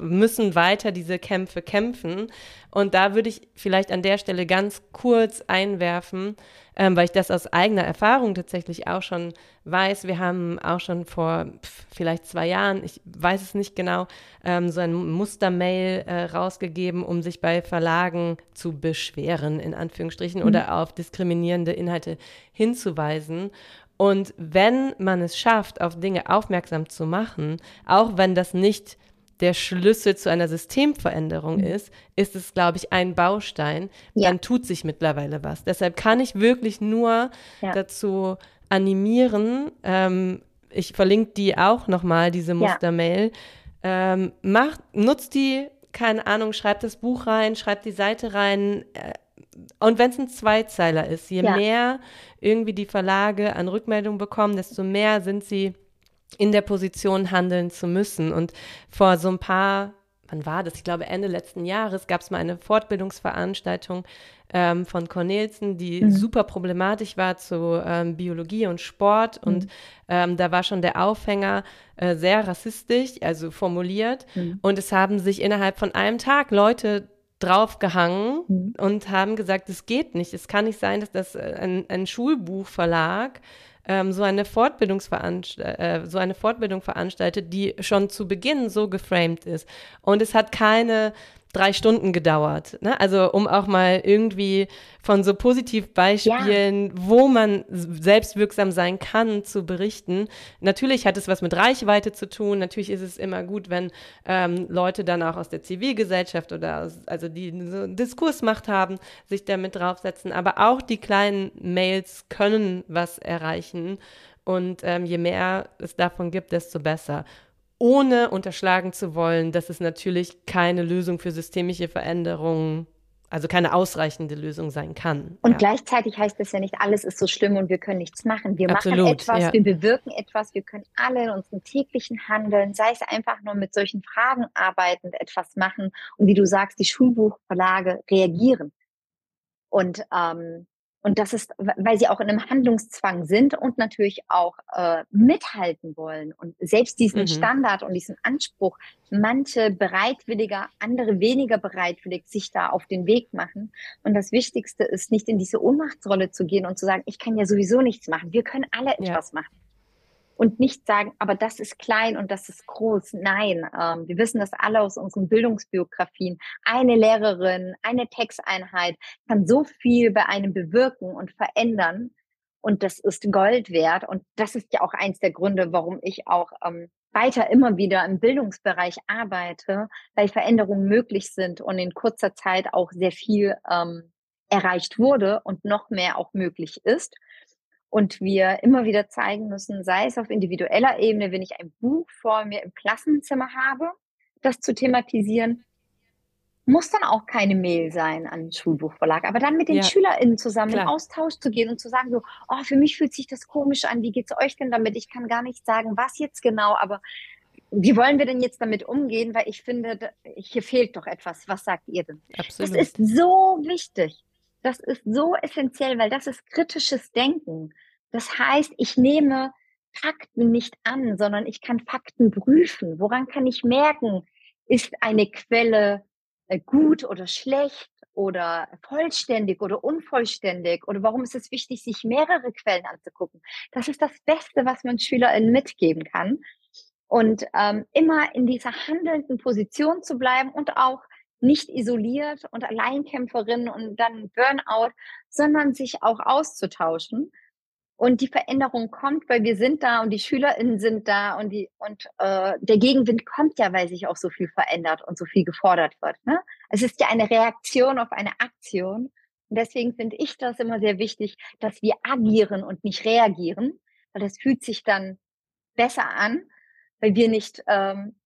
müssen weiter diese Kämpfe kämpfen. Und da würde ich vielleicht an der Stelle ganz kurz einwerfen, ähm, weil ich das aus eigener Erfahrung tatsächlich auch schon weiß. Wir haben auch schon vor pf, vielleicht zwei Jahren, ich weiß es nicht genau, ähm, so ein Mustermail äh, rausgegeben, um sich bei Verlagen zu beschweren, in Anführungsstrichen, mhm. oder auf diskriminierende Inhalte hinzuweisen. Und wenn man es schafft, auf Dinge aufmerksam zu machen, auch wenn das nicht der Schlüssel zu einer Systemveränderung mhm. ist, ist es, glaube ich, ein Baustein, ja. dann tut sich mittlerweile was. Deshalb kann ich wirklich nur ja. dazu animieren, ähm, ich verlinke die auch nochmal, diese Mustermail, ja. ähm, macht, nutzt die, keine Ahnung, schreibt das Buch rein, schreibt die Seite rein. Äh, und wenn es ein Zweizeiler ist, je ja. mehr irgendwie die Verlage an Rückmeldungen bekommen, desto mehr sind sie in der Position handeln zu müssen. Und vor so ein paar, wann war das? Ich glaube, Ende letzten Jahres gab es mal eine Fortbildungsveranstaltung ähm, von Cornelsen, die mhm. super problematisch war zu ähm, Biologie und Sport. Mhm. Und ähm, da war schon der Aufhänger äh, sehr rassistisch, also formuliert. Mhm. Und es haben sich innerhalb von einem Tag Leute draufgehangen mhm. und haben gesagt, es geht nicht. Es kann nicht sein, dass das äh, ein, ein Schulbuchverlag ähm, so, eine äh, so eine Fortbildung veranstaltet, die schon zu Beginn so geframed ist. Und es hat keine drei Stunden gedauert. Ne? Also um auch mal irgendwie von so Positivbeispielen, ja. wo man selbstwirksam sein kann, zu berichten. Natürlich hat es was mit Reichweite zu tun. Natürlich ist es immer gut, wenn ähm, Leute dann auch aus der Zivilgesellschaft oder aus, also die so Diskursmacht haben, sich damit draufsetzen. Aber auch die kleinen Mails können was erreichen. Und ähm, je mehr es davon gibt, desto besser ohne unterschlagen zu wollen, dass es natürlich keine Lösung für systemische Veränderungen also keine ausreichende Lösung sein kann. Und ja. gleichzeitig heißt das ja nicht, alles ist so schlimm und wir können nichts machen. Wir Absolut, machen etwas, ja. wir bewirken etwas, wir können alle in unserem täglichen Handeln, sei es einfach nur mit solchen Fragen arbeitend, etwas machen. Und wie du sagst, die Schulbuchverlage reagieren. Und ähm, und das ist, weil sie auch in einem Handlungszwang sind und natürlich auch äh, mithalten wollen. Und selbst diesen mhm. Standard und diesen Anspruch, manche bereitwilliger, andere weniger bereitwillig sich da auf den Weg machen. Und das Wichtigste ist, nicht in diese Ohnmachtsrolle zu gehen und zu sagen, ich kann ja sowieso nichts machen. Wir können alle etwas ja. machen und nicht sagen, aber das ist klein und das ist groß. Nein, ähm, wir wissen das alle aus unseren Bildungsbiografien. Eine Lehrerin, eine Texteinheit kann so viel bei einem bewirken und verändern. Und das ist Gold wert. Und das ist ja auch eins der Gründe, warum ich auch ähm, weiter immer wieder im Bildungsbereich arbeite, weil Veränderungen möglich sind und in kurzer Zeit auch sehr viel ähm, erreicht wurde und noch mehr auch möglich ist und wir immer wieder zeigen müssen, sei es auf individueller Ebene, wenn ich ein Buch vor mir im Klassenzimmer habe, das zu thematisieren, muss dann auch keine Mail sein an den Schulbuchverlag, aber dann mit den ja, SchülerInnen zusammen klar. in Austausch zu gehen und zu sagen so, oh, für mich fühlt sich das komisch an, wie geht's euch denn damit? Ich kann gar nicht sagen, was jetzt genau, aber wie wollen wir denn jetzt damit umgehen? Weil ich finde, hier fehlt doch etwas. Was sagt ihr denn? Absolut. Das ist so wichtig. Das ist so essentiell, weil das ist kritisches Denken. Das heißt, ich nehme Fakten nicht an, sondern ich kann Fakten prüfen. Woran kann ich merken, ist eine Quelle äh, gut oder schlecht oder vollständig oder unvollständig oder warum ist es wichtig, sich mehrere Quellen anzugucken? Das ist das Beste, was man SchülerInnen mitgeben kann. Und ähm, immer in dieser handelnden Position zu bleiben und auch nicht isoliert und Alleinkämpferin und dann Burnout, sondern sich auch auszutauschen. Und die Veränderung kommt, weil wir sind da und die SchülerInnen sind da und die und äh, der Gegenwind kommt ja, weil sich auch so viel verändert und so viel gefordert wird. Ne? Es ist ja eine Reaktion auf eine Aktion. Und deswegen finde ich das immer sehr wichtig, dass wir agieren und nicht reagieren, weil das fühlt sich dann besser an, weil wir nicht ähm,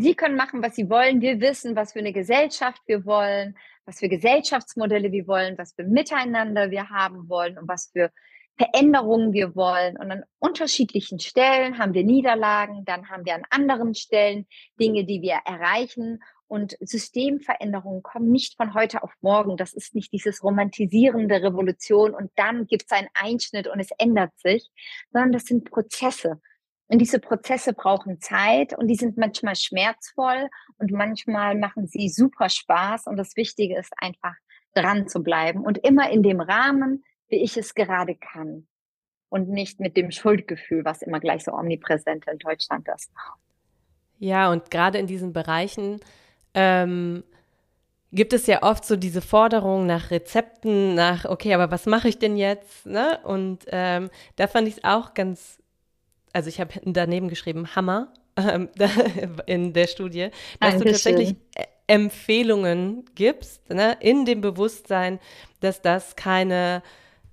Sie können machen, was Sie wollen. Wir wissen, was für eine Gesellschaft wir wollen, was für Gesellschaftsmodelle wir wollen, was für Miteinander wir haben wollen und was für Veränderungen wir wollen. Und an unterschiedlichen Stellen haben wir Niederlagen, dann haben wir an anderen Stellen Dinge, die wir erreichen. Und Systemveränderungen kommen nicht von heute auf morgen. Das ist nicht dieses romantisierende Revolution und dann gibt es einen Einschnitt und es ändert sich, sondern das sind Prozesse. Und diese Prozesse brauchen Zeit und die sind manchmal schmerzvoll und manchmal machen sie super Spaß. Und das Wichtige ist einfach dran zu bleiben und immer in dem Rahmen, wie ich es gerade kann. Und nicht mit dem Schuldgefühl, was immer gleich so omnipräsent in Deutschland ist. Ja, und gerade in diesen Bereichen ähm, gibt es ja oft so diese Forderung nach Rezepten, nach, okay, aber was mache ich denn jetzt? Ne? Und ähm, da fand ich es auch ganz also ich habe daneben geschrieben Hammer ähm, in der Studie, dass Dankeschön. du tatsächlich äh, Empfehlungen gibst, ne, in dem Bewusstsein, dass das keine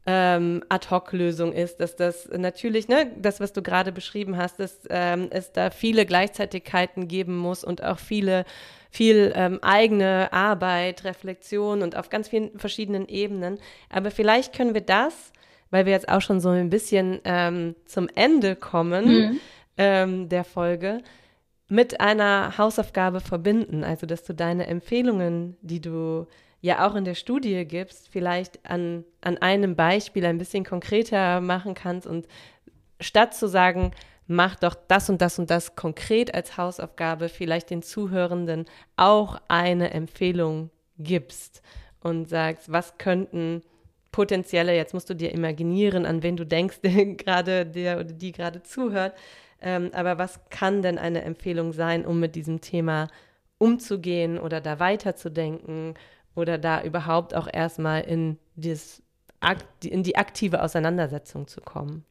ähm, Ad-Hoc-Lösung ist, dass das natürlich, ne, das, was du gerade beschrieben hast, dass ähm, es da viele Gleichzeitigkeiten geben muss und auch viele viel ähm, eigene Arbeit, Reflexion und auf ganz vielen verschiedenen Ebenen. Aber vielleicht können wir das, weil wir jetzt auch schon so ein bisschen ähm, zum Ende kommen mhm. ähm, der Folge, mit einer Hausaufgabe verbinden. Also, dass du deine Empfehlungen, die du ja auch in der Studie gibst, vielleicht an, an einem Beispiel ein bisschen konkreter machen kannst und statt zu sagen, mach doch das und das und das konkret als Hausaufgabe, vielleicht den Zuhörenden auch eine Empfehlung gibst und sagst, was könnten potenzielle, jetzt musst du dir imaginieren, an wen du denkst, der gerade, der oder die gerade zuhört, ähm, aber was kann denn eine Empfehlung sein, um mit diesem Thema umzugehen oder da weiterzudenken oder da überhaupt auch erstmal in, dieses, in die aktive Auseinandersetzung zu kommen?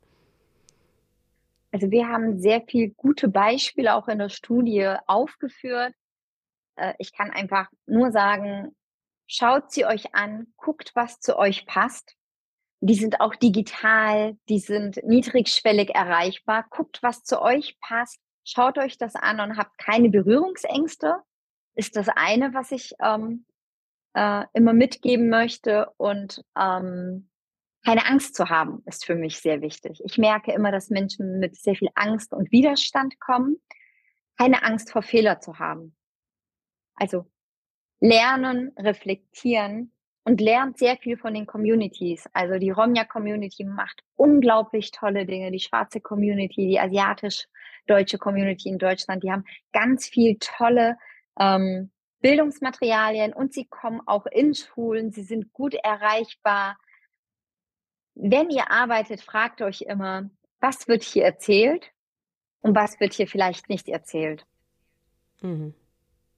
Also wir haben sehr viele gute Beispiele auch in der Studie aufgeführt. Äh, ich kann einfach nur sagen, schaut sie euch an, guckt, was zu euch passt. Die sind auch digital, die sind niedrigschwellig erreichbar. Guckt, was zu euch passt. Schaut euch das an und habt keine Berührungsängste. Ist das eine, was ich ähm, äh, immer mitgeben möchte. Und ähm, keine Angst zu haben, ist für mich sehr wichtig. Ich merke immer, dass Menschen mit sehr viel Angst und Widerstand kommen. Keine Angst vor Fehler zu haben. Also lernen, reflektieren und lernt sehr viel von den Communities. Also die Romja-Community macht unglaublich tolle Dinge. Die schwarze Community, die asiatisch-deutsche Community in Deutschland, die haben ganz viel tolle ähm, Bildungsmaterialien und sie kommen auch in Schulen. Sie sind gut erreichbar wenn ihr arbeitet, fragt euch immer, was wird hier erzählt und was wird hier vielleicht nicht erzählt. Mhm.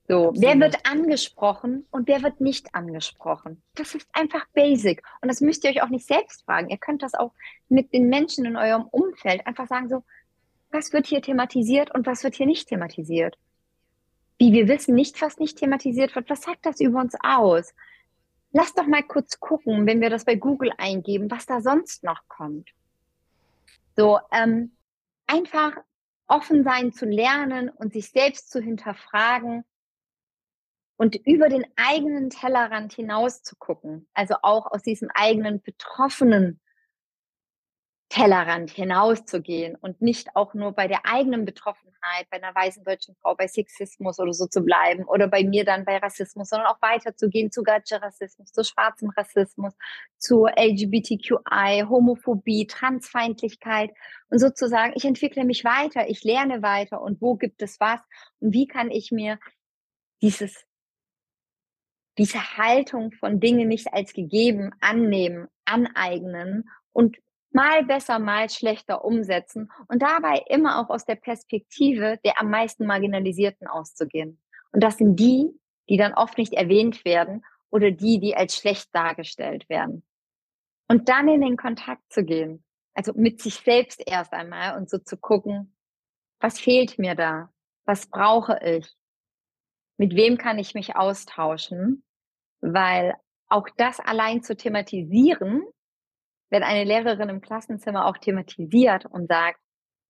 So, Absolut. wer wird angesprochen und wer wird nicht angesprochen? Das ist einfach basic. Und das müsst ihr euch auch nicht selbst fragen. Ihr könnt das auch mit den Menschen in eurem Umfeld einfach sagen, so, was wird hier thematisiert und was wird hier nicht thematisiert? Wie wir wissen nicht, was nicht thematisiert wird, was sagt das über uns aus? Lass doch mal kurz gucken, wenn wir das bei Google eingeben, was da sonst noch kommt. So, ähm, einfach offen sein zu lernen und sich selbst zu hinterfragen und über den eigenen Tellerrand hinaus zu gucken. Also auch aus diesem eigenen betroffenen Tellerrand hinauszugehen und nicht auch nur bei der eigenen Betroffenheit, bei einer weißen deutschen Frau, bei Sexismus oder so zu bleiben oder bei mir dann bei Rassismus, sondern auch weiterzugehen zu Gatsche-Rassismus, zu schwarzem Rassismus, zu LGBTQI, Homophobie, Transfeindlichkeit und sozusagen, ich entwickle mich weiter, ich lerne weiter und wo gibt es was und wie kann ich mir dieses diese Haltung von Dingen nicht als gegeben annehmen, aneignen und mal besser, mal schlechter umsetzen und dabei immer auch aus der Perspektive der am meisten Marginalisierten auszugehen. Und das sind die, die dann oft nicht erwähnt werden oder die, die als schlecht dargestellt werden. Und dann in den Kontakt zu gehen, also mit sich selbst erst einmal und so zu gucken, was fehlt mir da? Was brauche ich? Mit wem kann ich mich austauschen? Weil auch das allein zu thematisieren, wenn eine Lehrerin im Klassenzimmer auch thematisiert und sagt,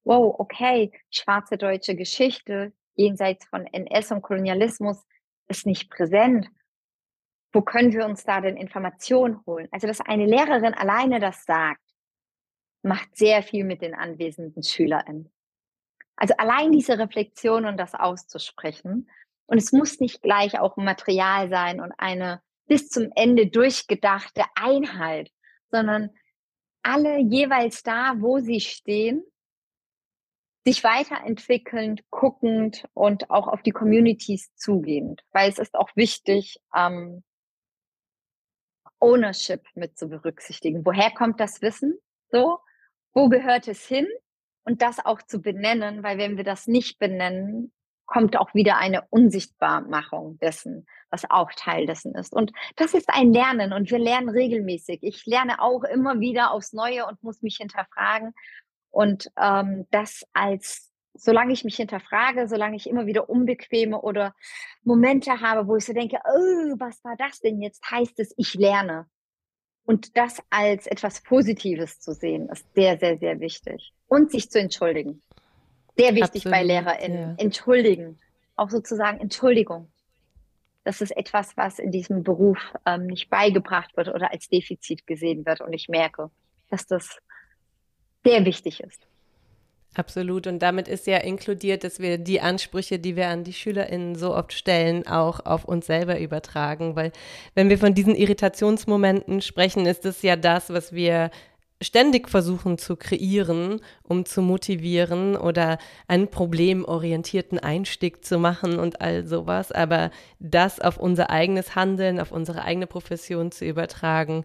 wow, okay, schwarze deutsche Geschichte jenseits von NS und Kolonialismus ist nicht präsent. Wo können wir uns da denn Informationen holen? Also, dass eine Lehrerin alleine das sagt, macht sehr viel mit den anwesenden SchülerInnen. Also allein diese Reflexion und das auszusprechen. Und es muss nicht gleich auch Material sein und eine bis zum Ende durchgedachte Einheit, sondern alle jeweils da, wo sie stehen, sich weiterentwickelnd, guckend und auch auf die Communities zugehend, weil es ist auch wichtig, ähm, Ownership mit zu berücksichtigen. Woher kommt das Wissen? So, wo gehört es hin? Und das auch zu benennen, weil wenn wir das nicht benennen, kommt auch wieder eine Unsichtbarmachung dessen, was auch Teil dessen ist. Und das ist ein Lernen und wir lernen regelmäßig. Ich lerne auch immer wieder aufs Neue und muss mich hinterfragen. Und ähm, das als, solange ich mich hinterfrage, solange ich immer wieder unbequeme oder Momente habe, wo ich so denke, oh, was war das denn jetzt, heißt es, ich lerne. Und das als etwas Positives zu sehen, ist sehr, sehr, sehr wichtig. Und sich zu entschuldigen. Sehr wichtig Absolut, bei LehrerInnen. Ja. Entschuldigen. Auch sozusagen Entschuldigung. das ist etwas, was in diesem Beruf ähm, nicht beigebracht wird oder als Defizit gesehen wird. Und ich merke, dass das sehr wichtig ist. Absolut. Und damit ist ja inkludiert, dass wir die Ansprüche, die wir an die SchülerInnen so oft stellen, auch auf uns selber übertragen. Weil wenn wir von diesen Irritationsmomenten sprechen, ist es ja das, was wir ständig versuchen zu kreieren, um zu motivieren oder einen problemorientierten Einstieg zu machen und all sowas. Aber das auf unser eigenes Handeln, auf unsere eigene Profession zu übertragen,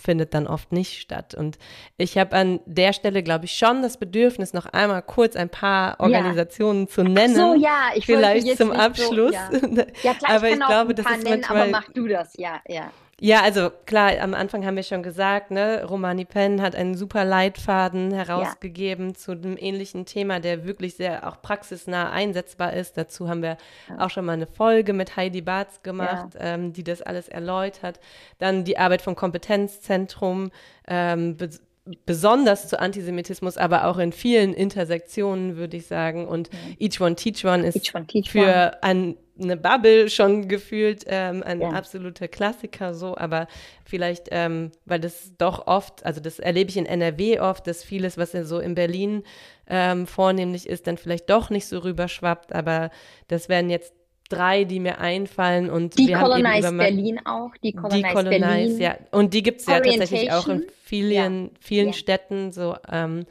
findet dann oft nicht statt. Und ich habe an der Stelle, glaube ich, schon das Bedürfnis, noch einmal kurz ein paar Organisationen ja. zu nennen. Ach so, ja, ich vielleicht zum Abschluss. So, ja. ja. klar, aber ich, ich glaube, das ist nennen, manchmal. Aber mach du das, ja, ja. Ja, also klar, am Anfang haben wir schon gesagt, ne, Romani Penn hat einen super Leitfaden herausgegeben ja. zu einem ähnlichen Thema, der wirklich sehr auch praxisnah einsetzbar ist. Dazu haben wir ja. auch schon mal eine Folge mit Heidi Barz gemacht, ja. ähm, die das alles erläutert. Dann die Arbeit vom Kompetenzzentrum, ähm, besonders zu Antisemitismus, aber auch in vielen Intersektionen, würde ich sagen. Und Each One Teach One ist one, teach für one. ein eine Bubble schon gefühlt, ähm, ein ja. absoluter Klassiker so, aber vielleicht, ähm, weil das doch oft, also das erlebe ich in NRW oft, dass vieles, was ja so in Berlin ähm, vornehmlich ist, dann vielleicht doch nicht so rüberschwappt, aber das wären jetzt drei, die mir einfallen und die wir Colonize haben Berlin auch, die Colonize, die Colonize Berlin. ja. Und die gibt es ja tatsächlich auch in vielen, ja. vielen ja. Städten, so ähm,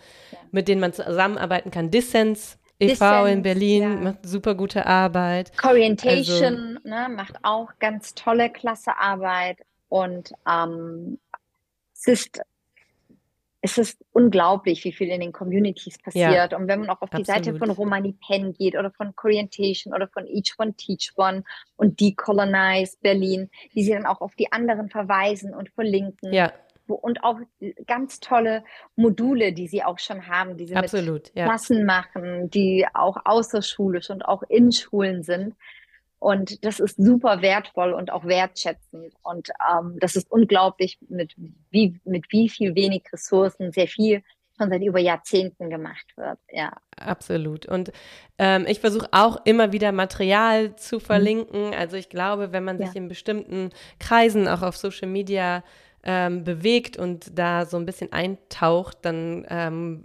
mit denen man zusammenarbeiten kann. Dissens e.V. in Berlin macht super gute Arbeit. Corientation also, ne, macht auch ganz tolle, klasse Arbeit. Und ähm, es ist es ist unglaublich, wie viel in den Communities passiert. Ja, und wenn man auch auf die absolut. Seite von Romani Penn geht oder von Corientation oder von Each One Teach One und Decolonize Berlin, die sie dann auch auf die anderen verweisen und verlinken. Ja und auch ganz tolle Module, die sie auch schon haben, die sie Absolut, mit ja. Klassen machen, die auch außerschulisch und auch in Schulen sind. Und das ist super wertvoll und auch wertschätzend. Und ähm, das ist unglaublich, mit wie, mit wie viel wenig Ressourcen sehr viel schon seit über Jahrzehnten gemacht wird. Ja. Absolut. Und ähm, ich versuche auch immer wieder Material zu mhm. verlinken. Also ich glaube, wenn man sich ja. in bestimmten Kreisen auch auf Social Media ähm, bewegt und da so ein bisschen eintaucht, dann ähm,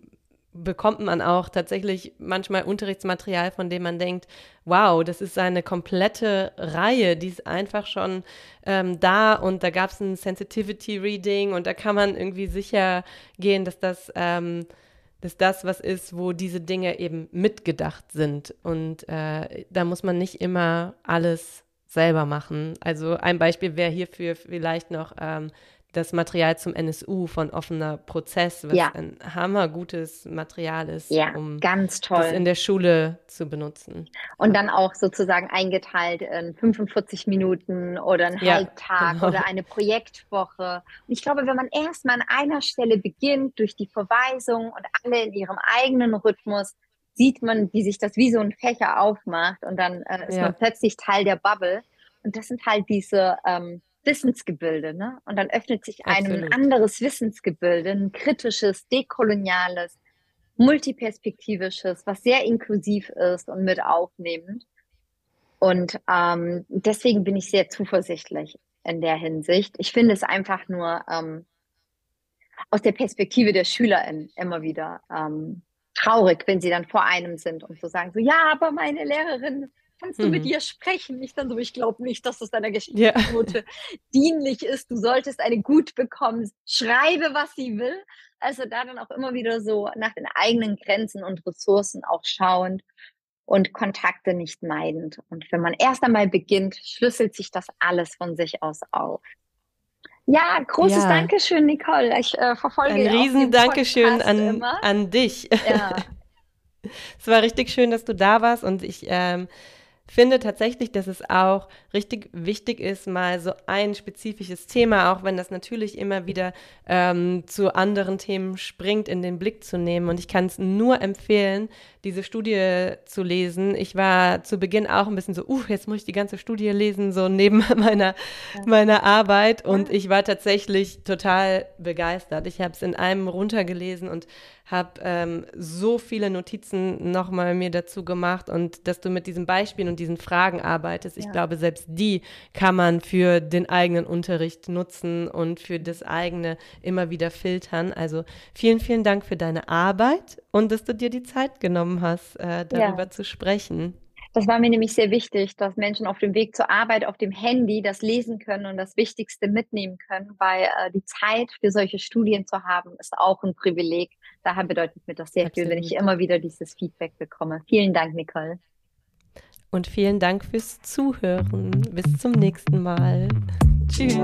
bekommt man auch tatsächlich manchmal Unterrichtsmaterial, von dem man denkt, wow, das ist eine komplette Reihe, die ist einfach schon ähm, da und da gab es ein Sensitivity Reading und da kann man irgendwie sicher gehen, dass das, ähm, dass das was ist, wo diese Dinge eben mitgedacht sind. Und äh, da muss man nicht immer alles selber machen. Also ein Beispiel wäre hierfür vielleicht noch ähm, das Material zum NSU von offener Prozess, was ja. ein hammergutes Material ist, ja, um ganz toll. das in der Schule zu benutzen. Und dann auch sozusagen eingeteilt in 45 Minuten oder einen ja, Halbtag genau. oder eine Projektwoche. Und ich glaube, wenn man erstmal an einer Stelle beginnt, durch die Verweisung und alle in ihrem eigenen Rhythmus, sieht man, wie sich das wie so ein Fächer aufmacht und dann äh, ist man plötzlich Teil der Bubble. Und das sind halt diese ähm, Wissensgebilde. Ne? Und dann öffnet sich einem Absolut. ein anderes Wissensgebilde, ein kritisches, dekoloniales, multiperspektivisches, was sehr inklusiv ist und mit aufnehmend. Und ähm, deswegen bin ich sehr zuversichtlich in der Hinsicht. Ich finde es einfach nur ähm, aus der Perspektive der SchülerInnen immer wieder ähm, traurig, wenn sie dann vor einem sind und so sagen, so ja, aber meine Lehrerin kannst du mhm. mit ihr sprechen? Ich dann so, ich glaube nicht, dass das deiner Geschichtsnote ja. dienlich ist. Du solltest eine gut bekommen. Schreibe, was sie will. Also da dann auch immer wieder so nach den eigenen Grenzen und Ressourcen auch schauend und Kontakte nicht meidend. Und wenn man erst einmal beginnt, schlüsselt sich das alles von sich aus auf. Ja, großes ja. Dankeschön, Nicole. Ich äh, verfolge Ein riesen Dankeschön an, an dich. Ja. es war richtig schön, dass du da warst und ich ähm, finde tatsächlich, dass es auch richtig wichtig ist, mal so ein spezifisches Thema, auch wenn das natürlich immer wieder ähm, zu anderen Themen springt, in den Blick zu nehmen. Und ich kann es nur empfehlen, diese Studie zu lesen. Ich war zu Beginn auch ein bisschen so, uh, jetzt muss ich die ganze Studie lesen, so neben meiner, meiner Arbeit. Und ich war tatsächlich total begeistert. Ich habe es in einem runtergelesen und habe ähm, so viele Notizen nochmal mir dazu gemacht und dass du mit diesen Beispielen und diesen Fragen arbeitest. Ich ja. glaube, selbst die kann man für den eigenen Unterricht nutzen und für das eigene immer wieder filtern. Also vielen, vielen Dank für deine Arbeit und dass du dir die Zeit genommen hast, äh, darüber ja. zu sprechen. Das war mir nämlich sehr wichtig, dass Menschen auf dem Weg zur Arbeit auf dem Handy das lesen können und das Wichtigste mitnehmen können, weil äh, die Zeit für solche Studien zu haben, ist auch ein Privileg. Daher bedeutet mir das sehr Absolut. viel, wenn ich immer wieder dieses Feedback bekomme. Vielen Dank, Nicole. Und vielen Dank fürs Zuhören. Bis zum nächsten Mal. Tschüss.